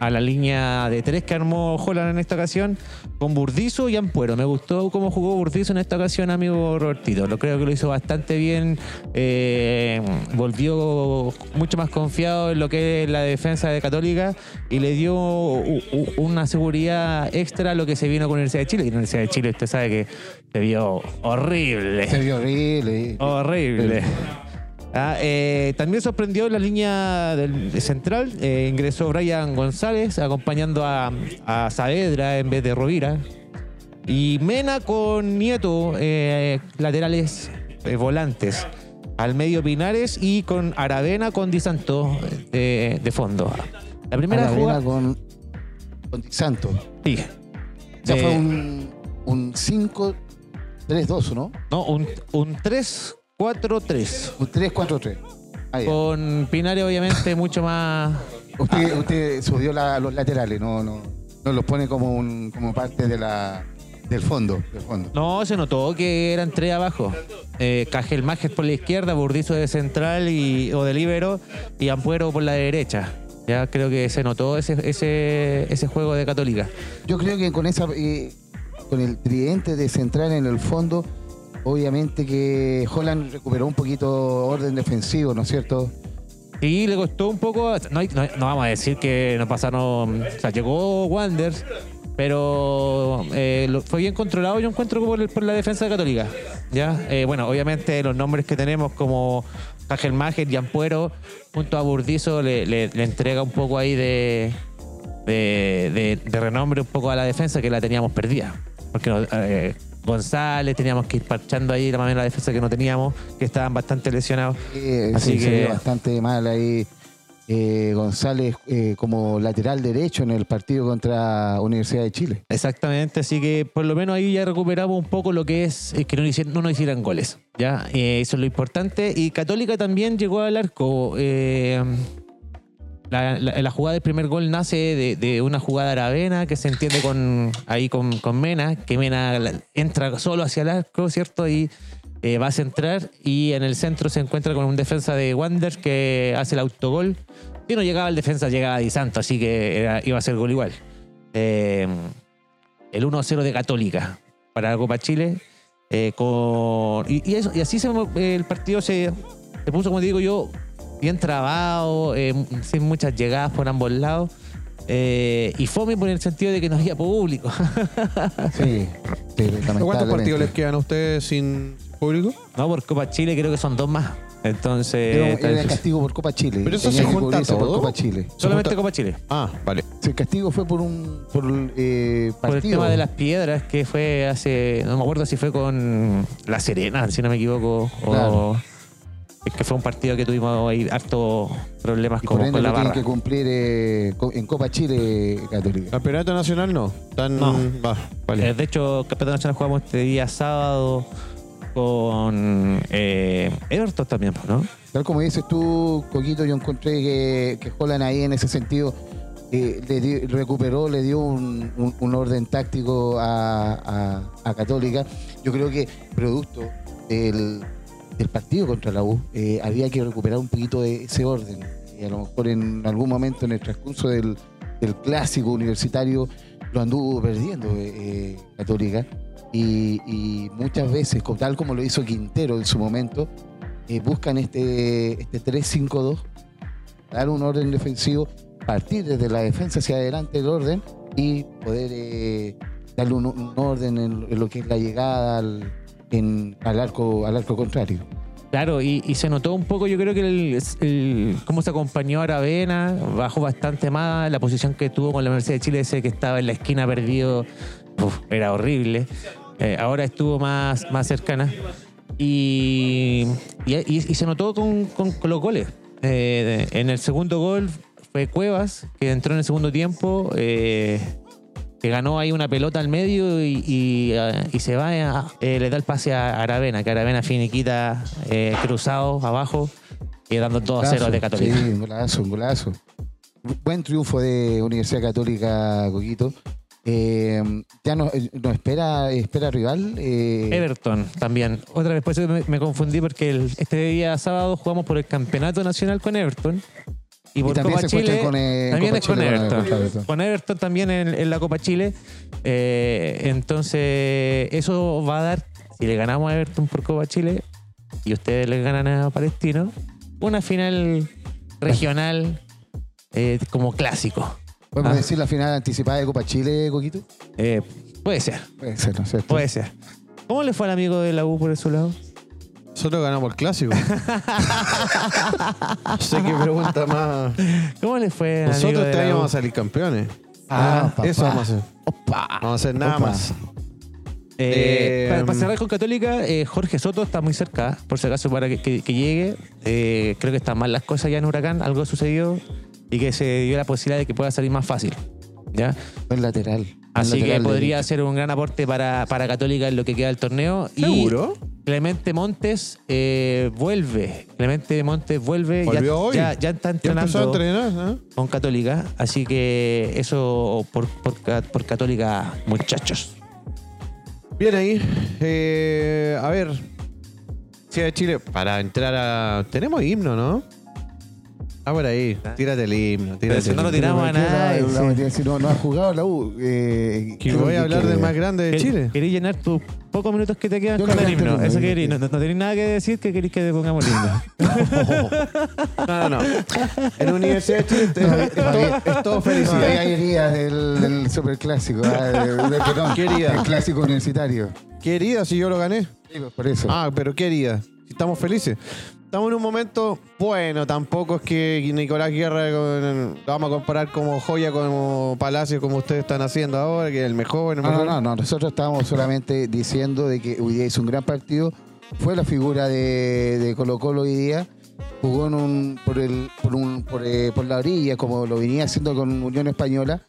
a la línea de tres que armó Holland en esta ocasión con Burdizo y Ampuero. Me gustó cómo jugó Burdizo en esta ocasión, amigo Robertito. Lo creo que lo hizo bastante bien. Eh, volvió mucho más confiado en lo que es la defensa de Católica y le dio una seguridad extra a lo que se vino con Universidad de Chile. Y Universidad de Chile, usted sabe que se vio horrible. Se vio horrible. Horrible. Ah, eh, también sorprendió la línea del, central. Eh, ingresó Brian González acompañando a, a, Saavedra en vez de Rovira. Y Mena con Nieto, eh, laterales volantes. Al medio Pinares y con Aravena con Di Santo de fondo. La primera Aravena con, con Di Santo. Sí. O fue un 5 3-2, ¿no? No, un, un 3-4-3. Un 3-4-3. Con Pinario, obviamente, mucho más. Usted, ah. usted subió la, los laterales, no, no, no los pone como, un, como parte de la, del fondo, del fondo. No, se notó que eran tres abajo. Eh, Cajel Májes por la izquierda, Burdizo de central y, o de libero y Ampuero por la derecha. Ya creo que se notó ese, ese, ese juego de Católica. Yo creo que con esa. Eh, con el tridente de central en el fondo, obviamente que Holland recuperó un poquito orden defensivo, ¿no es cierto? Y le costó un poco. No, no- vamos a decir que no pasaron. O sea, llegó Wanders, pero eh, fue bien controlado. Yo encuentro por, la defensa de Católica. ¿ya? Eh, bueno, obviamente los nombres que tenemos como Cajelmacher y Ampuero, junto a Burdizo, le, entrega un poco ahí de, de- de renombre un poco a la defensa que la teníamos perdida. Porque no, eh, González teníamos que ir parchando ahí la manera la defensa que no teníamos, que estaban bastante lesionados. Eh, Así sí, se que- bastante mal ahí. eh, González eh, como lateral derecho en el partido contra Universidad de Chile. Exactamente, así que por lo menos ahí ya recuperamos un poco lo que es que no, nos hicieran, no nos hicieran goles. ¿ya? Eso es lo importante. Y Católica también llegó al arco. La, jugada del primer gol nace de, una jugada aravena que se entiende con ahí con, con Mena, que Mena entra solo hacia el arco, ¿cierto? Y eh, va a centrar y en el centro se encuentra con un defensa de Wander que hace el autogol. Si no llegaba el defensa, llegaba Di Santo, así que iba a ser gol igual. Eh, el 1-0 de Católica para la Copa Chile. eh, con, y, y eso, y así el partido se, se puso, como digo yo, bien trabado, eh, sin muchas llegadas por ambos lados. eh, y fome por el sentido de que no había público. Sí, sí, ¿Cuántos partidos les quedan a ustedes sin público? no, por Copa Chile creo que son dos más. Entonces, Era, está era difícil. castigo por Copa Chile. Pero eso se junta por. Copa Chile. solamente Copa Chile. Ah, vale. El castigo fue por un por, eh, partido. Por el tema de las piedras que fue hace, no me acuerdo si fue con La Serena, si no me equivoco, o. es que fue un partido que tuvimos ahí harto problemas y por ende con la lo tienen barra. que cumplir eh, en Copa Chile Católica. Campeonato nacional no. Tan, No. Vale. Eh, de hecho, Campeonato Nacional jugamos este día sábado con eh, Everton también, ¿no? Tal como dices tú, Coquito, yo encontré que, que Holland ahí en ese sentido eh, le di- recuperó, le dio un, un- un orden táctico a, a- a Católica. Yo creo que producto del, del partido contra la U eh, había que recuperar un poquito de ese orden. Y a lo mejor en algún momento en el transcurso del, clásico universitario lo anduvo perdiendo eh, eh, Católica. Y, muchas veces, tal como lo hizo Quintero en su momento, eh, buscan este, este 3-5-2, dar un orden defensivo, partir desde la defensa hacia adelante del orden y poder eh, darle un, un orden en, en lo que es la llegada al, al, arco, al arco contrario. Claro, y, se notó un poco, yo creo que el, cómo se acompañó a Aravena, bajó bastante más, la posición que tuvo con la Universidad de Chile, ese que estaba en la esquina perdido, era horrible. Eh, ahora estuvo más, más cercana. Y, y, se notó con los goles. Eh, en el segundo gol fue Cuevas, que entró en el segundo tiempo, eh, que ganó ahí una pelota al medio y, y, eh, y se va, eh, le da el pase a Aravena, que Aravena finiquita eh, cruzado abajo, y dando 2 a 0 de Católica. Sí, un golazo, un golazo. Buen triunfo de Universidad Católica, Coquito. Eh, ya nos, espera, espera rival. eh, Everton también. Otra vez, por eso me, me confundí porque el- este día sábado jugamos por el Campeonato Nacional con Everton. Y por también Copa se Chile con, eh, también Copa es con Everton. Con Everton también en, en la Copa Chile. Eh, entonces, eso va a dar, si le ganamos a Everton por Copa Chile y ustedes le ganan a Palestino, una final regional eh, como clásico. ¿Podemos Ah. decir la final anticipada de Copa Chile, Coquito? Puede ser, Puede ser, ¿no es cierto? puede ser. ¿Cómo le fue al amigo de la U por su lado? Nosotros ganamos el clásico. sé qué pregunta más. ¿Cómo le fue Nosotros este año vamos a salir campeones. Ah, papá. Eso vamos a hacer. Opa. Vamos a hacer nada Opa. más. Eh, Eh, para, para cerrar con Católica, eh, Jorge Soto está muy cerca, por si acaso para que, que- que llegue. Eh, creo que están mal las cosas ya en Huracán, algo sucedió y que se dio la posibilidad de que pueda salir más fácil. ¿ya? Buen lateral. Así que podría ser un gran aporte para, para Católica en lo que queda del torneo. ¿Seguro? Y Clemente Montes eh, vuelve. Clemente Montes vuelve. ¿Volvió ya, hoy? Ya, ya está a entrenando entrenar, ¿eh? con Católica. Así que eso por, por, por Católica, muchachos. Bien ahí. Eh, a ver. Sí, de Chile. Para entrar a. Tenemos himno, ¿no? Ah, por ahí. Tírate el himno. Pero Tírate si el no lo tiramos a ¿Por qué nadie, la- sí. la- si no, no ha jugado la U. Eh, Que voy que- a hablar que- del más grande de Chile. ¿Queréis llenar tus pocos minutos que te quedan Yo con el himno? el Eso queréis. No, no tenéis nada que decir que queréis que te pongamos el himno. No, no, no. En la Universidad de Chile es, es todo, es todo hay heridas del, del superclásico, ah, perdón, ¿Qué herida? del clásico universitario. Querida, si yo lo gané. Sí, Por eso. Ah, pero querida. Si estamos felices. Estamos en un momento bueno, tampoco es que Nicolás Guerra con- lo vamos a comparar como joya, como Palacio, como ustedes están haciendo ahora, que es el mejor. el No, no, mejor. no, no, nosotros estábamos solamente diciendo de que hoy día hizo un gran partido. Fue la figura de, de Colo Colo hoy día. Jugó en un, por, el, por, un, por, eh, por la orilla, como lo venía haciendo con Unión Española.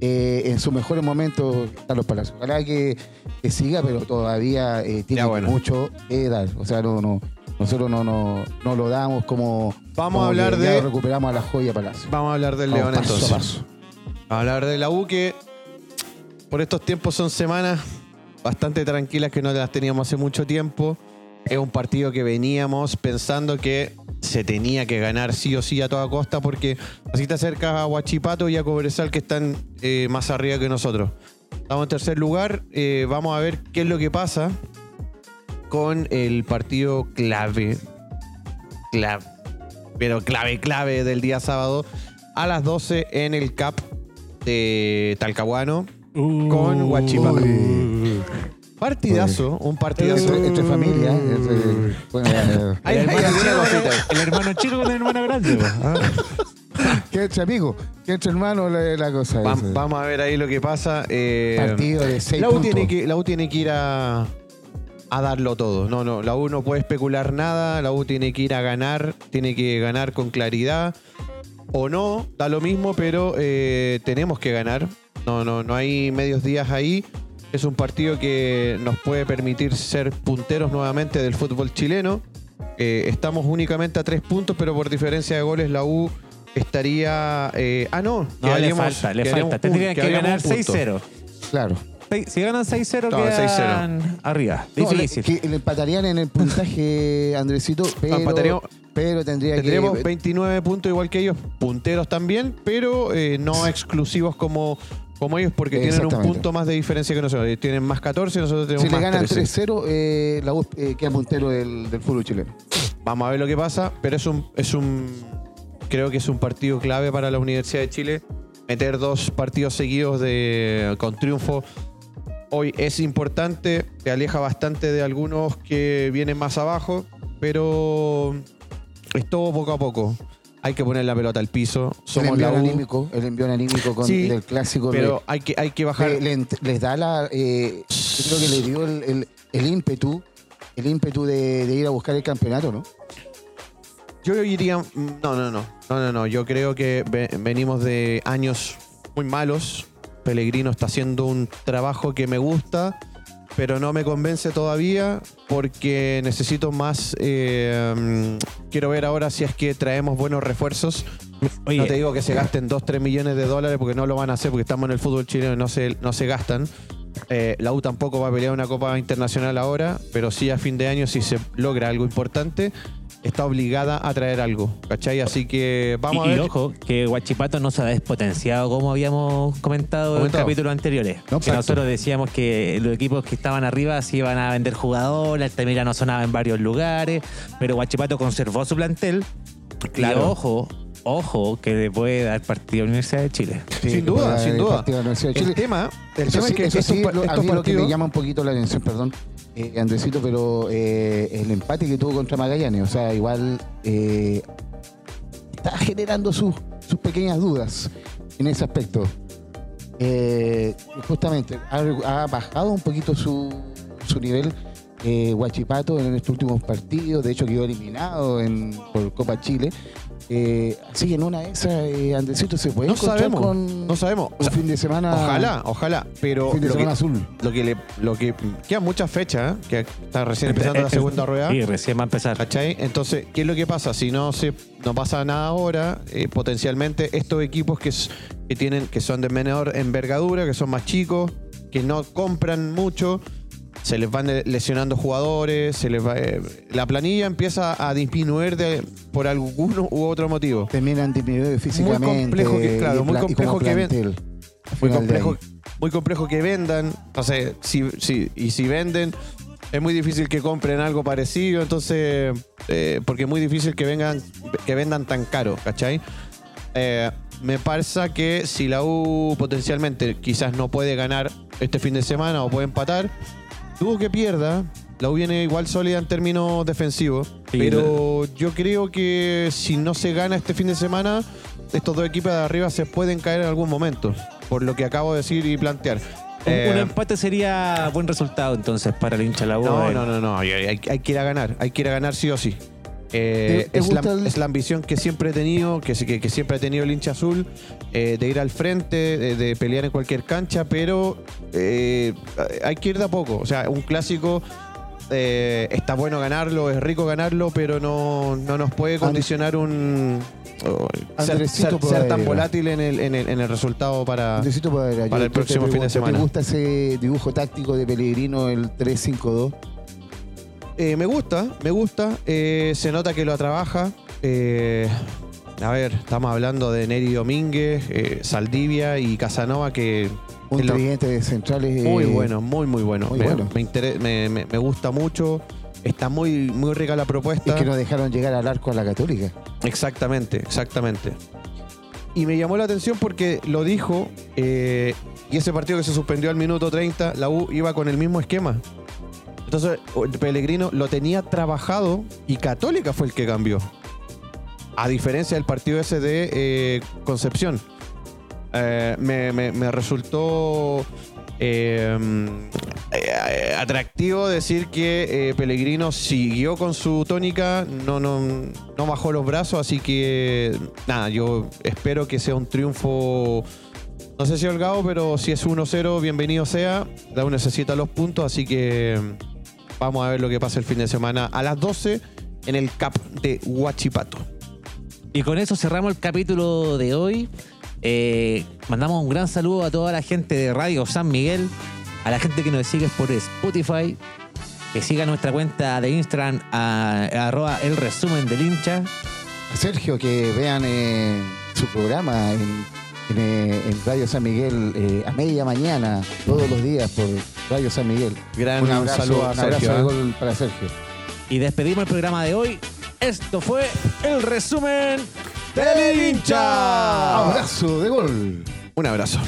Eh, en sus mejores momentos, Carlos Palacio. Ojalá que, que siga, pero todavía eh, tiene Ya, bueno. mucho que dar. O sea, no, no, nosotros no, no, no lo damos como. Vamos como a hablar que ya de- recuperamos a la joya Palacio. Vamos a hablar del Vamos León paso a entonces. paso. Vamos a hablar de la U que por estos tiempos son semanas bastante tranquilas que no las teníamos hace mucho tiempo. Es un partido que veníamos pensando que se tenía que ganar sí o sí a toda costa porque así te acercas a Huachipato y a Cobresal que están eh, más arriba que nosotros. Estamos en tercer lugar. eh, vamos a ver qué es lo que pasa con el partido clave. Clave. Pero clave, clave del día sábado a las 12 en el CAP de Talcahuano con Huachipato. Partidazo, un partidazo. Entre, entre familia. entre- bueno, eh, Hay- el, hermano chico, el hermano chico con el hermano grande. Ah. que entre amigos, que entre hermanos la, la cosa. Va- vamos a ver ahí lo que pasa. Eh, Partido de seis la U, puntos. tiene que, la U tiene que ir a, a darlo todo. No, no, la U no puede especular nada. La U tiene que ir a ganar, tiene que ganar con claridad. O no, da lo mismo, pero eh, tenemos que ganar. No, no, no hay medios días ahí. Es un partido que nos puede permitir ser punteros nuevamente del fútbol chileno. Eh, estamos únicamente a tres puntos, pero por diferencia de goles la U estaría... eh, ah, no. No, le falta, le falta. Tendrían que ganar un punto. 6-0. Claro. Si ganan 6-0, No, quedan arriba. No, le- Difícil. que le empatarían en el puntaje, Andresito, pero, empataríamos- pero tendría Tendremos que... 29 puntos igual que ellos, punteros también, pero eh, no exclusivos como, como ellos porque tienen un Exactamente. punto más de diferencia que nosotros. Ellos tienen más 14 nosotros tenemos Si le más ganan 13. 3-0, eh, la U eh, queda puntero del, del fútbol chileno. Vamos a ver lo que pasa, pero es un, es un creo que es un partido clave para la Universidad de Chile. Meter dos partidos seguidos de, con triunfo hoy es importante, te aleja bastante de algunos que vienen más abajo, pero es todo poco a poco. Hay que poner la pelota al piso. el Somos la envío U, anímico, el envío anímico con, Sí, del clásico. le- pero hay que, hay que bajar. le- le ent- les da la. eh, yo creo que le dio el, el- el ímpetu, el ímpetu de, de ir a buscar el campeonato, ¿no? Yo iría. No, no, no. No, no, no. Yo creo que ve- venimos de años muy malos. Pellegrino está haciendo un trabajo que me gusta, pero no me convence todavía porque necesito más. eh, mm, quiero ver ahora si es que traemos buenos refuerzos. Oye, no te digo que se gasten 2, 3 millones de dólares porque no lo van a hacer porque estamos en el fútbol chileno y no se, no se gastan. Eh, la U tampoco va a pelear una Copa Internacional ahora, pero sí a fin de año, si se logra algo importante, está obligada a traer algo. ¿Cachai? Así que vamos y, a y ver. ojo, que Guachipato no se ha despotenciado como habíamos comentado, Comentado. en capítulos anteriores. No, que nosotros decíamos que los equipos que estaban arriba se iban a vender jugadores, Altamira no sonaba en varios lugares, pero Guachipato conservó su plantel. Claro. Y ojo, ojo, que le puede dar partido a la Universidad de Chile. Sin duda, sin duda. El Chile. tema, el tema sí, es que eso estos, sí, pa- lo- a estos lo que me llama un poquito la atención, perdón, eh, Andresito, pero eh, el empate que tuvo contra Magallanes, o sea, igual eh, está generando sus, sus pequeñas dudas en ese aspecto. Eh, justamente, ha, bajado un poquito su, su nivel eh, Huachipato en estos últimos partidos, de hecho quedó eliminado en, por Copa Chile. Eh, así que en una de esas, eh, Andresito se puede No encontrar sabemos, con no sabemos. O un sea, fin de semana. Ojalá, ojalá. Pero fin de lo que, azul. lo que le, lo que quedan muchas fechas, ¿eh? que está recién empezando la segunda rueda. Sí, recién va a empezar. ¿Cachai? Entonces, ¿qué es lo que pasa? Si no se no pasa nada ahora, eh, potencialmente estos equipos que, que tienen, que son de menor envergadura, que son más chicos, que no compran mucho, se les van lesionando jugadores, se les va, eh, la planilla empieza a disminuir de, por alguno u otro motivo. terminan disminuidos físicamente. complejo que- claro, muy complejo que ven- Muy complejo, muy complejo que vendan. Entonces, si, si- y si venden, es muy difícil que compren algo parecido. Entonces, eh, porque es muy difícil que vengan, que vendan tan caro, ¿cachai? Eh, me pasa que si la U potencialmente quizás no puede ganar este fin de semana o puede empatar, tuvo que pierda. La U viene igual sólida en términos defensivos. Sí, pero yo creo que si no se gana este fin de semana, estos dos equipos de arriba se pueden caer en algún momento. Por lo que acabo de decir y plantear. Un, Eh, un empate sería buen resultado entonces para el hincha la U. no, Eh, no, no, no. Hay, hay- hay que ir a ganar. Hay que ir a ganar sí o sí. Eh, ¿Te- te es, la, el- es la ambición que siempre he tenido, que, que- que siempre ha tenido el hincha azul, eh, de ir al frente, de, de pelear en cualquier cancha, pero eh, hay que ir de a poco. O sea, un clásico eh, está bueno ganarlo, es rico ganarlo, pero no, no nos puede condicionar un oh, ser, Andresito ser- ser tan volátil en el, en el- en el resultado para... Para el próximo fin de semana. ¿Te gusta ese dibujo táctico de Pellegrino, el 3-5-2? Eh, me gusta, me gusta. Eh, se nota que lo trabaja. Eh, a ver, estamos hablando de Neri Domínguez, eh, Saldivia y Casanova, que Un es tridente de centrales. muy eh, bueno, muy, muy bueno. muy me, bueno. me me- gusta mucho. Está muy, muy rica la Y propuesta. que no dejaron llegar al arco a la Católica. Exactamente, exactamente. y me llamó la atención porque lo dijo, eh, y ese partido que se suspendió al minuto 30, la U iba con el mismo esquema. Entonces, Pellegrino lo tenía trabajado y Católica fue el que cambió. A diferencia del partido ese de eh, Concepción. Eh, me, resultó eh, eh, atractivo decir que Pellegrino siguió con su tónica, no, no, no bajó los brazos, así que nada, yo espero que sea un triunfo, no sé si holgado, pero si es 1-0, bienvenido sea. La U necesita los puntos, así que vamos a ver lo que pasa el fin de semana a las 12 en el CAP de Huachipato. Y con eso cerramos el capítulo de hoy. Eh, mandamos un gran saludo a toda la gente de Radio San Miguel, a la gente que nos sigue por Spotify, que siga nuestra cuenta de Instagram, a, arroba el resumen del hincha. Sergio, que vean eh, su programa en, en, eh, en Radio San Miguel eh, a media mañana, todos los días por Radio San Miguel. Gran un abrazo, saludo a un abrazo Sergio, de ¿eh? gol para Sergio. Y despedimos el programa de hoy. Esto fue el resumen ¡Del hincha! Abrazo de gol. Un abrazo.